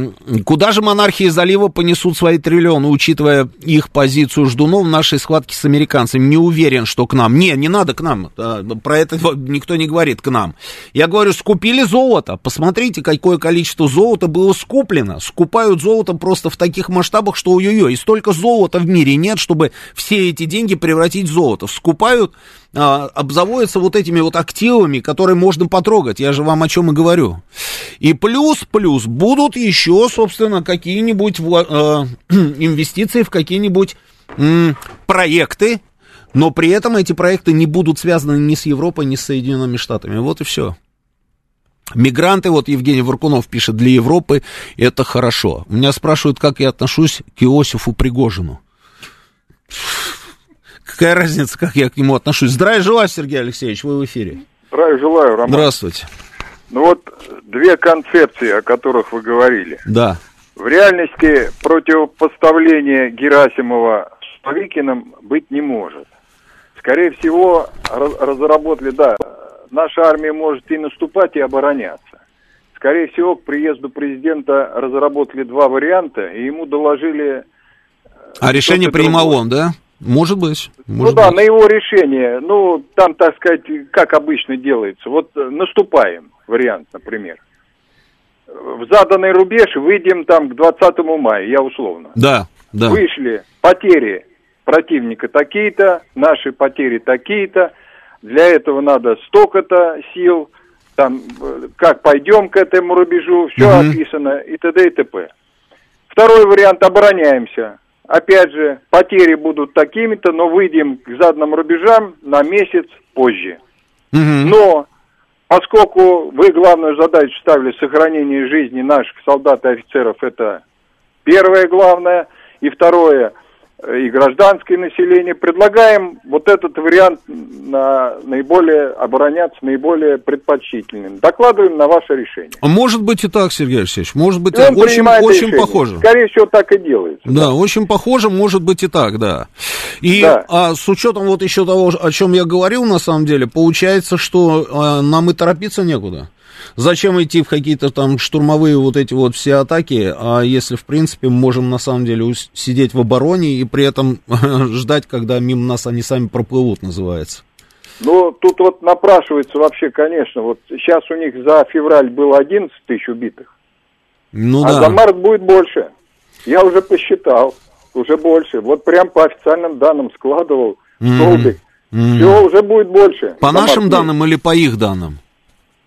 куда же монархии залива понесут свои триллионы, учитывая их позицию ждунов в нашей схватке с американцами? Не уверен, что к нам. Не, не надо к нам. А, про это никто не говорит к нам. Я говорю, скупили золото. Посмотрите, какое количество золота было скуплено. Скупают золото просто в таких масштабах, что ой-ой-ой. И столько золота в мире нет, чтобы все эти деньги превратить в золото. Скупают покупают, а, обзаводятся вот этими вот активами, которые можно потрогать. Я же вам о чем и говорю. И плюс, плюс, будут еще, собственно, какие-нибудь э, инвестиции в какие-нибудь проекты, но при этом эти проекты не будут связаны ни с Европой, ни с Соединенными Штатами. Вот и все. Мигранты, вот Евгений Варкунов пишет, для Европы это хорошо. Меня спрашивают, как я отношусь к Иосифу Пригожину. Какая разница, как я к нему отношусь? Здравия желаю, Сергей Алексеевич, вы в эфире. Здравия желаю, Роман. Здравствуйте. Ну вот две концепции, о которых вы говорили. Да. В реальности противопоставления Герасимова с Павикиным быть не может. Скорее всего, разработали, да, наша армия может и наступать, и обороняться. Скорее всего, к приезду президента разработали два варианта, и ему доложили... А решение принимал он, да? Может быть. Ну может ну да, быть. на его решение. Ну, там, так сказать, как обычно делается. Вот э, наступаем, вариант, например. В заданный рубеж выйдем там к 20 мая, я условно. Да, да. Вышли, потери противника такие-то, наши потери такие-то. Для этого надо столько-то сил, там, э, как пойдем к этому рубежу, все угу. описано и т.д. и т.п. Второй вариант, обороняемся опять же, потери будут такими-то, но выйдем к заданным рубежам на месяц позже. Угу. Но поскольку вы главную задачу ставили сохранение жизни наших солдат и офицеров, это первое главное, и второе – и гражданское население. Предлагаем вот этот вариант на наиболее обороняться, наиболее предпочтительным. Докладываем на ваше решение. А может быть и так, Сергей Алексеевич, может быть, так. очень, очень похоже. Скорее всего, так и делается. Да, да, очень похоже, может быть и так, да. И да. А, с учетом вот еще того, о чем я говорил, на самом деле, получается, что а, нам и торопиться некуда. Зачем идти в какие-то там штурмовые вот эти вот все атаки, а если, в принципе, можем на самом деле сидеть в обороне и при этом ждать, когда мимо нас они сами проплывут, называется. Ну, тут вот напрашивается вообще, конечно, вот сейчас у них за февраль было 11 тысяч убитых, ну, а да. за март будет больше. Я уже посчитал, уже больше. Вот прям по официальным данным складывал столбик. Mm-hmm. Все, уже будет больше. По нашим данным или по их данным?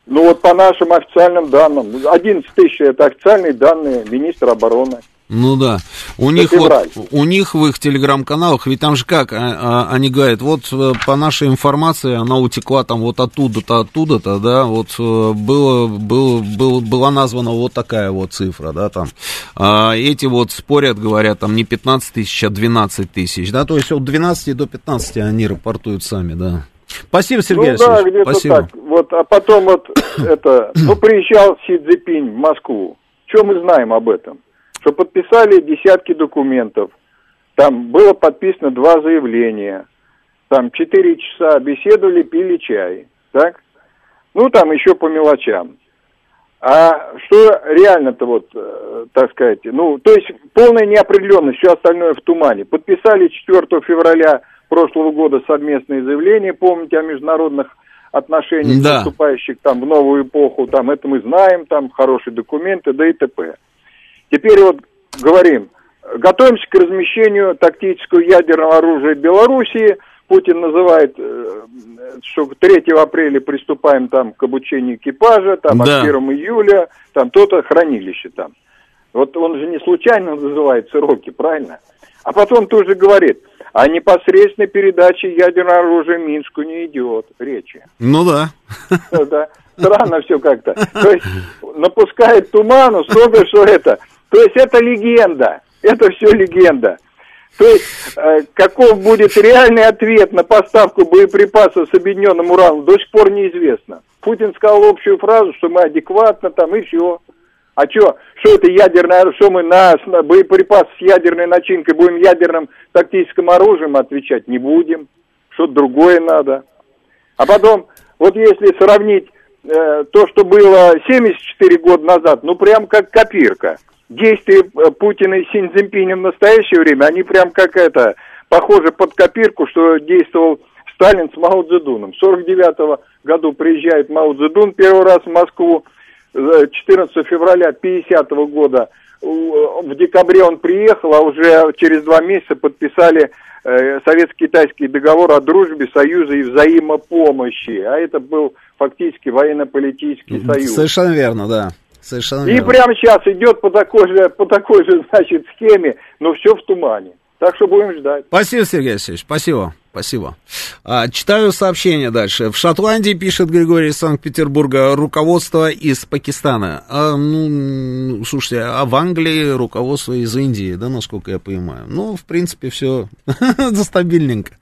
Ну вот по нашим официальным данным, 11 тысяч это официальные данные министра обороны. Ну да, у них вот, у них в их телеграм-каналах, ведь там же как, а, а, они говорят, вот э, по нашей информации она утекла там вот оттуда-то, оттуда-то, да, вот э, было, было, было, была названа вот такая вот цифра, да, там. А эти вот спорят, говорят, там не 15 тысяч, а 12 тысяч, да, то есть от 12 до 15 они рапортуют сами, да. Спасибо, Сергей ну, да, где-то Спасибо. так. Вот, а потом вот это, ну, приезжал Си Цзепинь в Москву. Что мы знаем об этом? Что подписали десятки документов. Там было подписано два заявления. Там четыре часа беседовали, пили чай. Так? Ну, там еще по мелочам. А что реально-то вот, э, так сказать, ну, то есть полная неопределенность, все остальное в тумане. Подписали 4 февраля прошлого года совместное заявление, помните, о международных отношениях, Да. наступающих там в новую эпоху, там это мы знаем, там хорошие документы, да и т.п. Теперь вот говорим, готовимся к размещению тактического ядерного оружия в Белоруссии. Путин называет, э, что 3 апреля приступаем там к обучению экипажа, там Да. а 1 июля, там то-то хранилище там. Вот он же не случайно называет сроки, правильно? А потом тоже говорит, о непосредственной передаче ядерного оружия Минску не идет речи. Ну да. Да, странно все как-то. То есть напускает туману столько, что это. То есть это легенда. Это все легенда. То есть э, каков будет реальный ответ на поставку боеприпасов с объединенным ураном, до сих пор неизвестно. Путин сказал общую фразу, что мы адекватно там и все. А что, что это ядерное что мы на, с- боеприпас с ядерной начинкой будем ядерным тактическим оружием отвечать? Не будем. Что-то другое надо. А потом, вот если сравнить э, то, что было 74 года назад, ну прям как копирка. Действия э, Путина и Синь Цзиньпиня в настоящее время, они прям как это, похожи под копирку, что действовал Сталин с Мао Цзэдуном. В 49 году приезжает Мао Цзэдун первый раз в Москву, 14 февраля 50 года у- в декабре он приехал, а уже через два месяца подписали э, советско-китайский договор о дружбе, союзе и взаимопомощи. А это был фактически военно-политический союз. Совершенно верно, да. Совершенно И верно. прямо сейчас идет по такой же, по такой же, значит, схеме, но все в тумане. Так что будем ждать. Спасибо, Сергей Алексеевич, спасибо, спасибо. А, читаю сообщение дальше. В Шотландии, пишет Григорий из Санкт-Петербурга, руководство из Пакистана. А, ну, слушайте, а в Англии руководство из Индии, да, насколько я понимаю. Ну, в принципе, все стабильненько.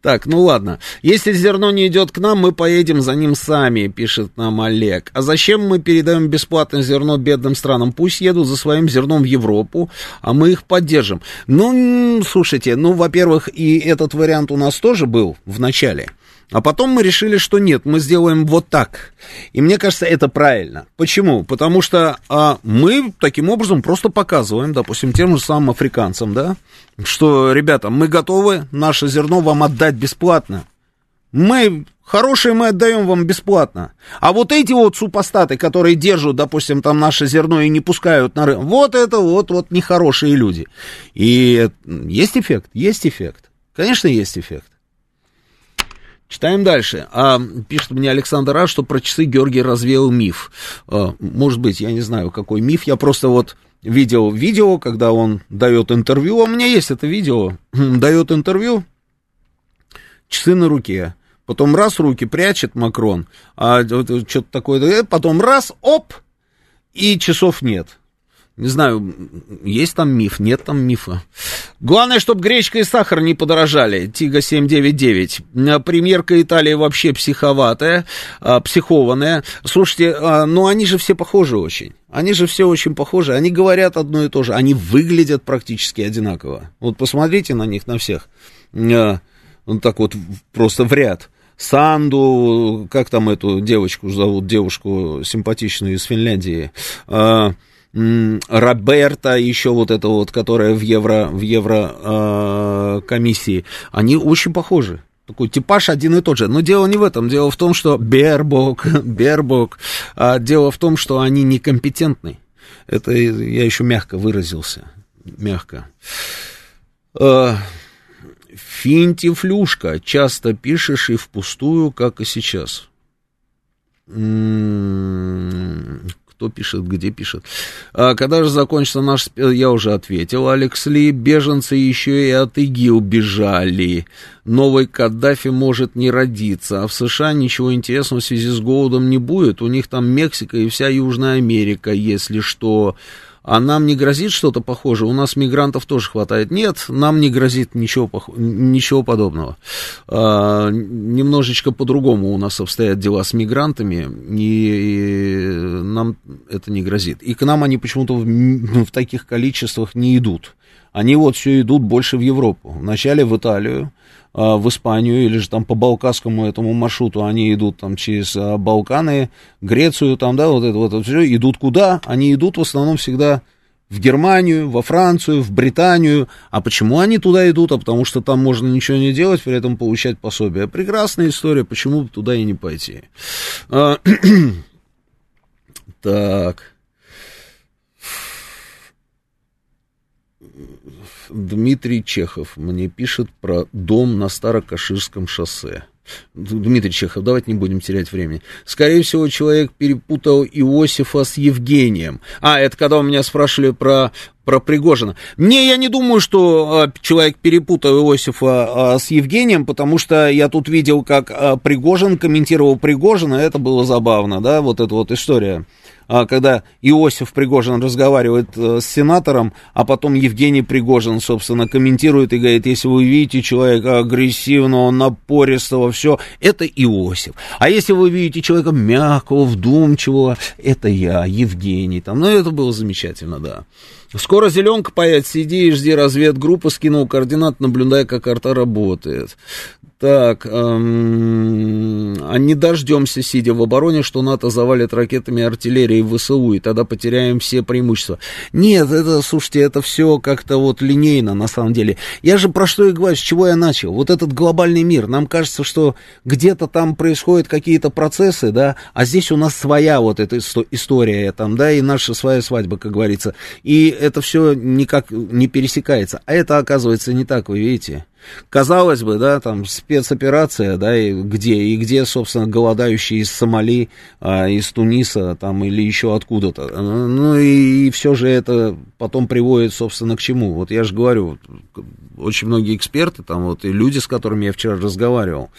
Так, ну ладно. Если зерно не идет к нам, мы поедем за ним сами, пишет нам Олег. А зачем мы передаем бесплатное зерно бедным странам? Пусть едут за своим зерном в Европу, а мы их поддержим. Ну, слушайте, ну, во-первых, и этот вариант у нас тоже был в начале. А потом мы решили, что нет, мы сделаем вот так. И мне кажется, это правильно. Почему? Потому что а, мы таким образом просто показываем, допустим, тем же самым африканцам, да, что, ребята, мы готовы наше зерно вам отдать бесплатно. Мы хорошие мы отдаем вам бесплатно. А вот эти вот супостаты, которые держат, допустим, там наше зерно и не пускают на рынок, вот это вот, вот нехорошие люди. И есть эффект? Есть эффект. Конечно, есть эффект. Читаем дальше. А, пишет мне Александр А, что про часы Георгий развеял миф. А, может быть, я не знаю, какой миф. Я просто вот видел видео, когда он дает интервью. А У меня есть это видео. Дает интервью. Часы на руке. Потом раз руки прячет Макрон, а вот что-то такое, э, потом раз, оп, и часов нет. Не знаю, есть там миф, нет там мифа. Главное, чтобы гречка и сахар не подорожали. Тига 799. А, Премьерка Италии вообще психоватая, а, психованная. Слушайте, а, ну они же все похожи очень. Они же все очень похожи. Они говорят одно и то же. Они выглядят практически одинаково. Вот посмотрите на них, на всех. Вот так вот просто в ряд. Санду, как там эту девочку зовут, девушку симпатичную из Финляндии, Роберта, еще вот это вот, которая в Евро, в Евро а, комиссии, они очень похожи. Такой типаж один и тот же. Но дело не в этом. Дело в том, что Бербок, Бербок, а, дело в том, что они некомпетентны. Это я еще мягко выразился. Мягко. А, Финтифлюшка. Часто пишешь и впустую, как и сейчас. Кто пишет, где пишет. А, когда же закончится наш... Я уже ответил, Алекс Ли. Беженцы еще и от ИГИ убежали. Новый Каддафи может не родиться. А в США ничего интересного в связи с голодом не будет. У них там Мексика и вся Южная Америка, если что. А нам не грозит что-то похожее? У нас мигрантов тоже хватает. Нет, нам не грозит ничего, пох... ничего подобного. А, немножечко по-другому у нас обстоят дела с мигрантами, и нам это не грозит. И к нам они почему-то в, в таких количествах не идут. Они вот все идут больше в Европу. Вначале в Италию, в Испанию или же там по Балканскому этому маршруту, они идут там через а, Балканы, Грецию, там, да, вот это вот все, идут куда? Они идут в основном всегда в Германию, во Францию, в Британию. А почему они туда идут? А потому что там можно ничего не делать, при этом получать пособие. Прекрасная история, почему туда и не пойти. А, так. Дмитрий Чехов мне пишет про дом на Старокаширском шоссе. Дмитрий Чехов, давайте не будем терять времени. Скорее всего, человек перепутал Иосифа с Евгением. А, это когда у меня спрашивали про, про Пригожина. Не, я не думаю, что а, человек перепутал Иосифа а, с Евгением, потому что я тут видел, как а, Пригожин комментировал Пригожина, это было забавно, да, вот эта вот история. А, когда Иосиф Пригожин разговаривает э, с сенатором, а потом Евгений Пригожин, собственно, комментирует и говорит, если вы видите человека агрессивного, напористого, все, это Иосиф. А если вы видите человека мягкого, вдумчивого, это я, Евгений. Там, ну, это было замечательно, да. Скоро зеленка появится, сиди и жди разведгруппы, скинул координат, наблюдая, как карта работает. Так, эм, а не дождемся, сидя в обороне, что НАТО завалит ракетами артиллерии ВСУ, и тогда потеряем все преимущества. Нет, это, слушайте, это все как-то вот линейно, на самом деле. Я же про что и говорю, с чего я начал. Вот этот глобальный мир, нам кажется, что где-то там происходят какие-то процессы, да, а здесь у нас своя вот эта история, там, да, и наша своя свадьба, как говорится. И это все никак не пересекается. А это, оказывается, не так, вы видите. Казалось бы, да, там спецоперация, да, и где, и где, собственно, голодающие из Сомали, а, из Туниса, там, или еще откуда-то. Ну, и, и все же это потом приводит, собственно, к чему? Вот я же говорю, очень многие эксперты, там, вот, и люди, с которыми я вчера разговаривал,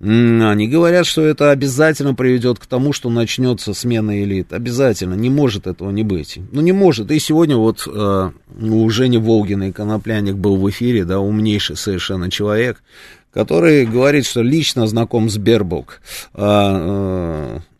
они говорят, что это обязательно приведет к тому, что начнется смена элит. Обязательно. Не может этого не быть. Ну, не может. И сегодня вот э, у Жени Волгиной Конопляник был в эфире, да, умнейший совершенно человек, который говорит, что лично знаком с Бербок. А, э,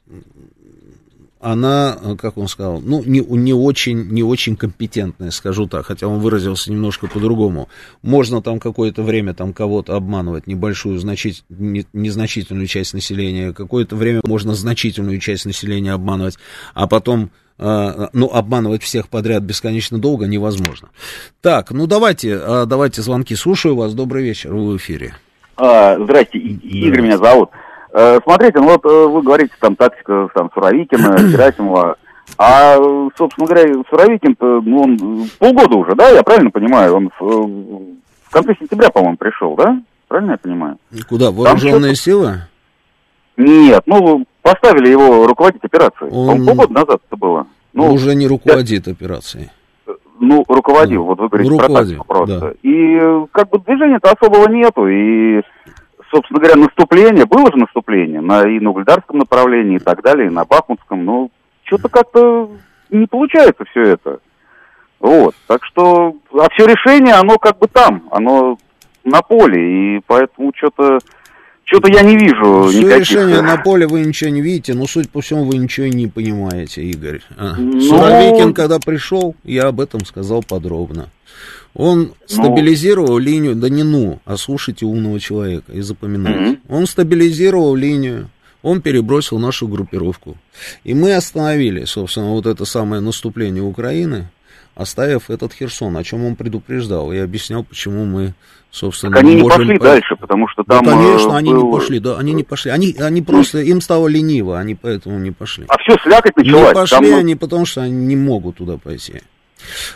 она, э, как он сказал, ну, не, не, очень, не очень компетентная, скажу так, хотя он выразился немножко по-другому. Можно там какое-то время там кого-то обманывать, небольшую, значит, не, незначительную часть населения, какое-то время можно значительную часть населения обманывать, а потом э, ну, обманывать всех подряд бесконечно долго невозможно. Так, ну давайте, э, давайте звонки. Слушаю вас. Добрый вечер, вы в эфире. А, здрасте, Игорь меня зовут. Э, смотрите, ну вот э, вы говорите, там, тактика там, Суровикина, Герасимова. А, собственно говоря, Суровикин, ну, он полгода уже, да, я правильно понимаю? Он в, в конце сентября, по-моему, пришел, да? Правильно я понимаю? Куда, вооруженные силы? Нет, ну, поставили его руководить операцией. Он... Полгода назад это было. Ну, уже не руководит я... операцией. Ну, руководил, да. вот вы говорите руководил, про тактику просто. Да. И как бы движения-то особого нету, и собственно говоря, наступление, было же наступление на, и на Угледарском направлении и так далее, и на Бахмутском, но что-то как-то не получается все это. Вот, так что, а все решение, оно как бы там, оно на поле, и поэтому что-то что-то я не вижу Все никаких... решение на поле вы ничего не видите, но, суть по всему, вы ничего не понимаете, Игорь. А. Ну... Суровикин, когда пришел, я об этом сказал подробно. Он ну... стабилизировал линию, да не ну, а слушайте умного человека и запоминайте. Mm-hmm. Он стабилизировал линию, он перебросил нашу группировку. И мы остановили, собственно, вот это самое наступление Украины, оставив этот Херсон, о чем он предупреждал и объяснял, почему мы, собственно, так они не пошли по... дальше, потому что там... Ну, конечно, был... они не пошли, да, они не пошли. Они, они просто, им стало лениво, они поэтому не пошли. А все, слякоть началась. Не пошли там... они, потому что они не могут туда пойти.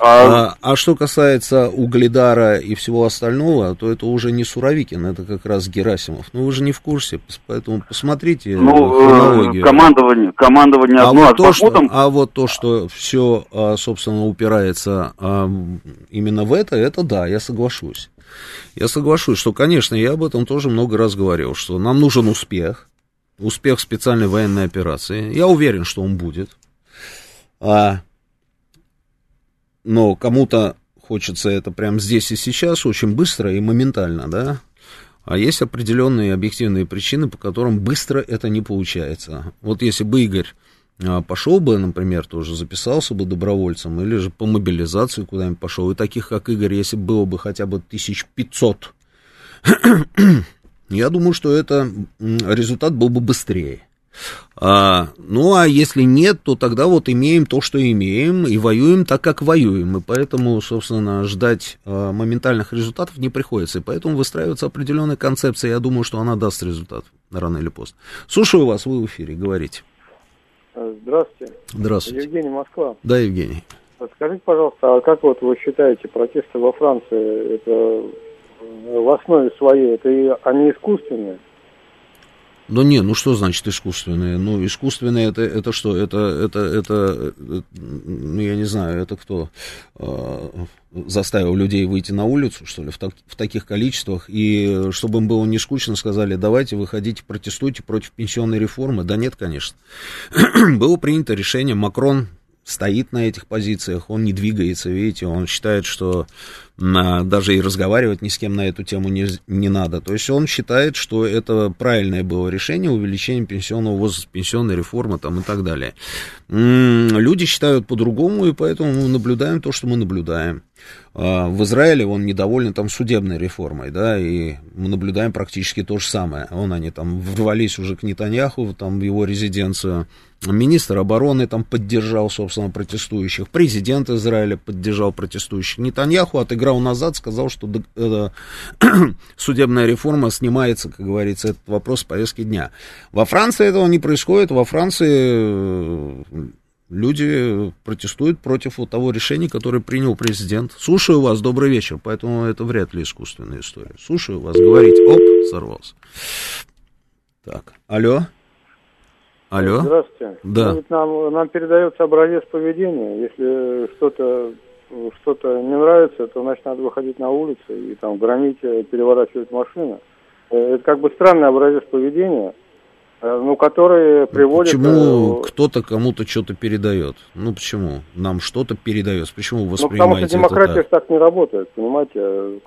А... А, а что касается Угледара и всего остального, то это уже не Суровикин, это как раз Герасимов. Ну, вы же не в курсе, поэтому посмотрите ну, э, командование, командование а одно, вот а то, что, а вот то, что все, а, собственно, упирается а, именно в это, это да, я соглашусь. Я соглашусь, что, конечно, я об этом тоже много раз говорил, что нам нужен успех, успех специальной военной операции. Я уверен, что он будет. А, но кому-то хочется это прямо здесь и сейчас, очень быстро и моментально, да, а есть определенные объективные причины, по которым быстро это не получается. Вот если бы Игорь а, пошел бы, например, тоже записался бы добровольцем, или же по мобилизации куда-нибудь пошел, и таких, как Игорь, если было бы хотя бы 1500, я думаю, что это результат был бы быстрее. А, ну, а если нет, то тогда вот имеем то, что имеем, и воюем так, как воюем. И поэтому, собственно, ждать а, моментальных результатов не приходится. И поэтому выстраивается определенная концепция. Я думаю, что она даст результат рано или поздно. Слушаю вас, вы в эфире, говорите. Здравствуйте. Здравствуйте. Евгений Москва. Да, Евгений. Скажите, пожалуйста, а как вот вы считаете, протесты во Франции, это в основе своей, это они искусственные? Ну не, ну что значит искусственные? Ну искусственные это, это что? Это, это, это, ну я не знаю, это кто? Э, заставил людей выйти на улицу, что ли, в, так, в таких количествах, и чтобы им было не скучно, сказали, давайте выходите, протестуйте против пенсионной реформы. Да нет, конечно. было принято решение, Макрон стоит на этих позициях, он не двигается, видите, он считает, что на, даже и разговаривать ни с кем на эту тему не, не надо. То есть он считает, что это правильное было решение увеличение пенсионного возраста, пенсионной реформы там и так далее. Люди считают по-другому, и поэтому мы наблюдаем то, что мы наблюдаем. А, в Израиле он недоволен там судебной реформой, да, и мы наблюдаем практически то же самое. Он, они там ворвались уже к Нетаньяху, там в его резиденцию. Министр обороны там поддержал, собственно, протестующих. Президент Израиля поддержал протестующих. Нетаньяху отыграл назад, сказал, что э, судебная реформа снимается, как говорится, этот вопрос с повестки дня. Во Франции этого не происходит. Во Франции э, люди протестуют против вот того решения, которое принял президент. Слушаю вас, добрый вечер, поэтому это вряд ли искусственная история. Слушаю вас, говорите. Оп, сорвался. Так, алло. Алло. Здравствуйте. Да. Ну, нам, нам передается образец поведения. Если что-то что-то не нравится, то значит надо выходить на улицу и там громить, переворачивать машины. Э, это как бы странный образец поведения. Э, ну, которые приводят... Почему э, кто-то кому-то что-то передает? Ну, почему? Нам что-то передается. Почему вы воспринимаете Ну, потому что демократия это так? так не работает, понимаете?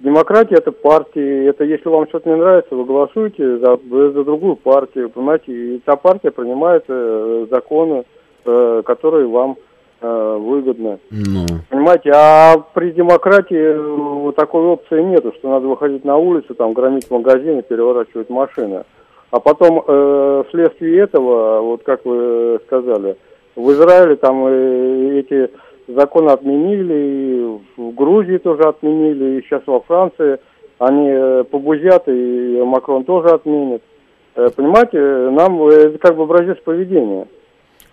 Демократия это партии, это если вам что-то не нравится, вы голосуете за, за другую партию, понимаете, и та партия принимает э, законы, э, которые вам э, выгодны. Ну. Понимаете, а при демократии вот такой опции нету, что надо выходить на улицу, там, громить магазины, переворачивать машины. А потом э, вследствие этого, вот как вы сказали, в Израиле там э, эти законы отменили, и в Грузии тоже отменили, и сейчас во Франции они э, побузят, и Макрон тоже отменит. Э, понимаете, нам э, это как бы образец поведения.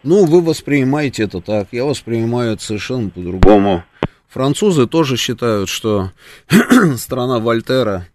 Ну, вы воспринимаете это так, я воспринимаю это совершенно по-другому. Французы тоже считают, что страна Вольтера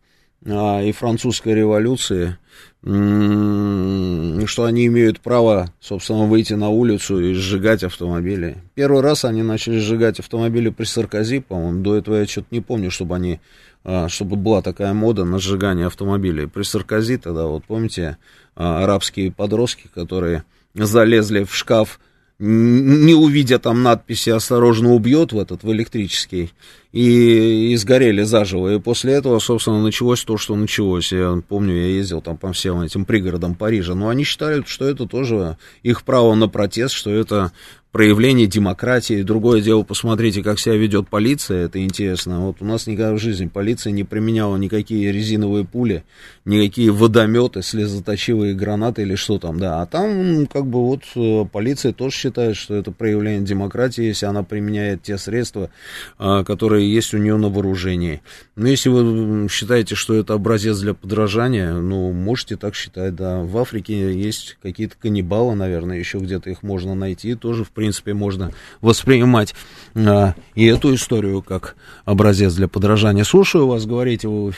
а, и французской революции что они имеют право, собственно, выйти на улицу и сжигать автомобили. Первый раз они начали сжигать автомобили при Саркози, по-моему, до этого я что-то не помню, чтобы они, а, чтобы была такая мода на сжигание автомобилей. При Саркози тогда, вот помните, а, арабские подростки, которые залезли в шкаф, не увидя там надписи «Осторожно, убьет» в этот, в электрический, и, и сгорели заживо. И после этого, собственно, началось то, что началось. Я помню, я ездил там по всем этим пригородам Парижа. Но они считали, что это тоже их право на протест, что это проявление демократии. Другое дело, посмотрите, как себя ведет полиция, это интересно. Вот у нас никогда в жизни полиция не применяла никакие резиновые пули, никакие водометы, слезоточивые гранаты или что там, да. А там, как бы, вот э, полиция тоже считает, что это проявление демократии, если она применяет те средства, а, которые есть у нее на вооружении. Но если вы считаете, что это образец для подражания, ну, можете так считать, да. В Африке есть какие-то каннибалы, наверное, еще где-то их можно найти, тоже, в принципе, принципе, можно воспринимать а, и эту историю как образец для подражания. Слушаю вас, говорите в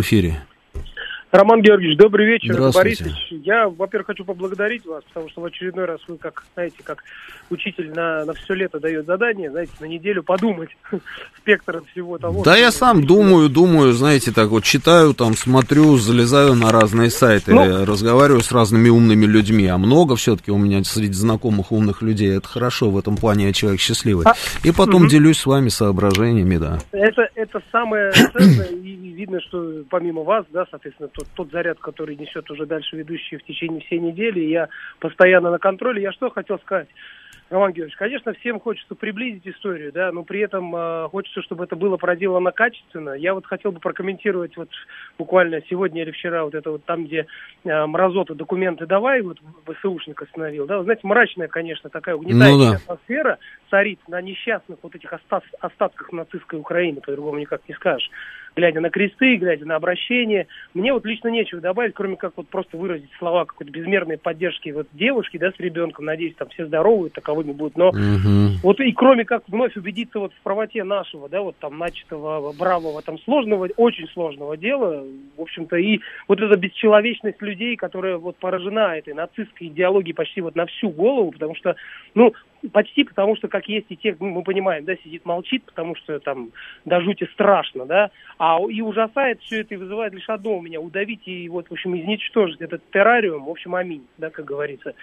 эфире. Роман Георгиевич, добрый вечер. Здравствуйте. Борисович, я, во-первых, хочу поблагодарить вас, потому что в очередной раз вы, как, знаете, как учитель на, на все лето дает задание, знаете, на неделю подумать спектр всего того. Да, я сам думаю, думаю, знаете, так вот читаю, там, смотрю, залезаю на разные сайты, ну, разговариваю с разными умными людьми, а много все-таки у меня среди знакомых умных людей, это хорошо, в этом плане я человек счастливый. А, и потом угу. делюсь с вами соображениями, да. Это, это самое ценное, и видно, что помимо вас, да, соответственно, тот, тот заряд, который несет уже дальше ведущий в течение всей недели, я постоянно на контроле. Я что хотел сказать? Роман Георгиевич, конечно, всем хочется приблизить историю, да, но при этом э, хочется, чтобы это было проделано качественно. Я вот хотел бы прокомментировать вот буквально сегодня или вчера вот это вот там, где э, Мразота документы давай, вот ВСУшник остановил, да, вы знаете, мрачная, конечно, такая угнетающая ну, да. атмосфера царит на несчастных вот этих остат остатках нацистской Украины, по-другому никак не скажешь глядя на кресты, глядя на обращение. Мне вот лично нечего добавить, кроме как вот просто выразить слова какой-то безмерной поддержки вот девушки, да, с ребенком. Надеюсь, там все здоровы, таковыми будут. Но угу. вот и кроме как вновь убедиться вот в правоте нашего, да, вот там начатого бравого, там сложного, очень сложного дела, в общем-то, и вот эта бесчеловечность людей, которая вот поражена этой нацистской идеологией почти вот на всю голову, потому что, ну, почти потому что, как есть и те, ну, мы понимаем, да, сидит, молчит, потому что там до жути страшно, да, а и ужасает все это и вызывает лишь одно у меня, удавить и вот, в общем, изничтожить этот террариум, в общем, аминь, да, как говорится.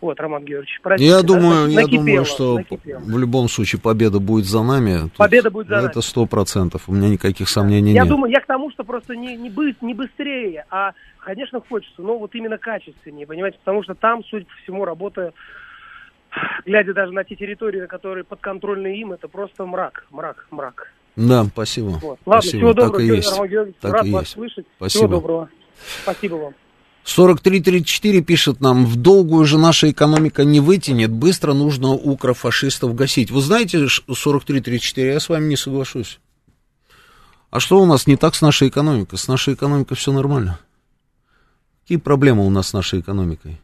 Вот, Роман Георгиевич, простите. Я думаю, да, я думаю, что накипело. в любом случае победа будет за нами. Победа будет за нами. Это сто процентов, у меня никаких сомнений я нет. Я думаю, я к тому, что просто не, не, бы, не быстрее, а, конечно, хочется, но вот именно качественнее, понимаете, потому что там, судя по всему, работа глядя даже на те территории, которые подконтрольны им, это просто мрак, мрак, мрак. Да, спасибо. Вот. Ладно, спасибо. всего доброго, так и есть. Георгиевич, так рад и вас есть. слышать. Спасибо. Всего доброго. Спасибо вам. 4334 пишет нам, в долгую же наша экономика не вытянет, быстро нужно укрофашистов гасить. Вы знаете, 4334, я с вами не соглашусь. А что у нас не так с нашей экономикой? С нашей экономикой все нормально. Какие проблемы у нас с нашей экономикой?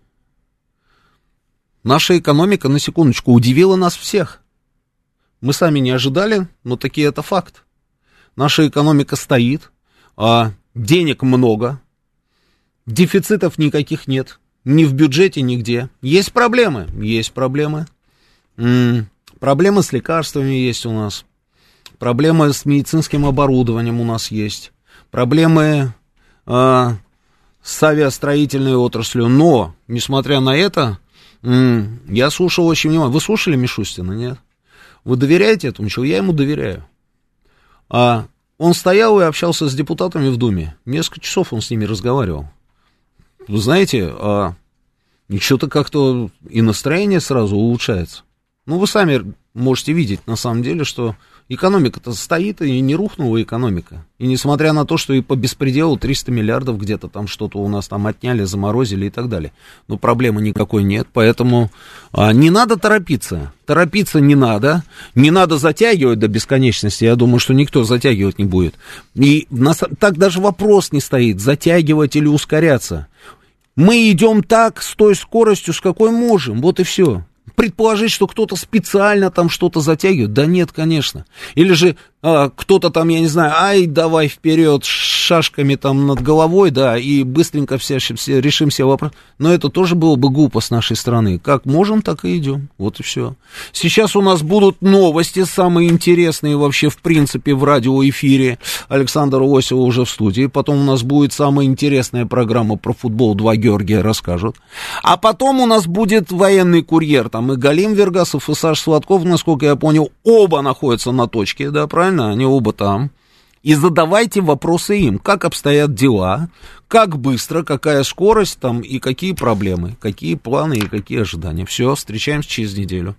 Наша экономика, на секундочку, удивила нас всех. Мы сами не ожидали, но таки это факт. Наша экономика стоит, а денег много, дефицитов никаких нет, ни в бюджете, нигде. Есть проблемы, есть проблемы. М-м, проблемы с лекарствами есть у нас, проблемы с медицинским оборудованием у нас есть, проблемы э, с авиастроительной отраслью, но, несмотря на это, я слушал очень внимательно. Вы слушали Мишустина, нет? Вы доверяете этому человеку? Я ему доверяю. А он стоял и общался с депутатами в Думе. Несколько часов он с ними разговаривал. Вы знаете, а, что-то как-то и настроение сразу улучшается. Ну, вы сами можете видеть, на самом деле, что экономика-то стоит, и не рухнула экономика. И несмотря на то, что и по беспределу 300 миллиардов где-то там что-то у нас там отняли, заморозили и так далее. Но проблемы никакой нет, поэтому а, не надо торопиться. Торопиться не надо, не надо затягивать до бесконечности. Я думаю, что никто затягивать не будет. И нас, так даже вопрос не стоит, затягивать или ускоряться. Мы идем так, с той скоростью, с какой можем, вот и все предположить, что кто-то специально там что-то затягивает? Да нет, конечно. Или же а, кто-то там, я не знаю, ай, давай вперед, шашками там над головой, да, и быстренько все, все решим все вопросы. Но это тоже было бы глупо с нашей стороны. Как можем, так и идем. Вот и все. Сейчас у нас будут новости, самые интересные вообще, в принципе, в радиоэфире. Александр Осева уже в студии. Потом у нас будет самая интересная программа про футбол. Два Георгия расскажут. А потом у нас будет военный курьер. Там и Галим Вергасов, и Саш Сладков, насколько я понял, оба находятся на точке, да, правильно? Они оба там. И задавайте вопросы им, как обстоят дела, как быстро, какая скорость там и какие проблемы, какие планы и какие ожидания. Все, встречаемся через неделю.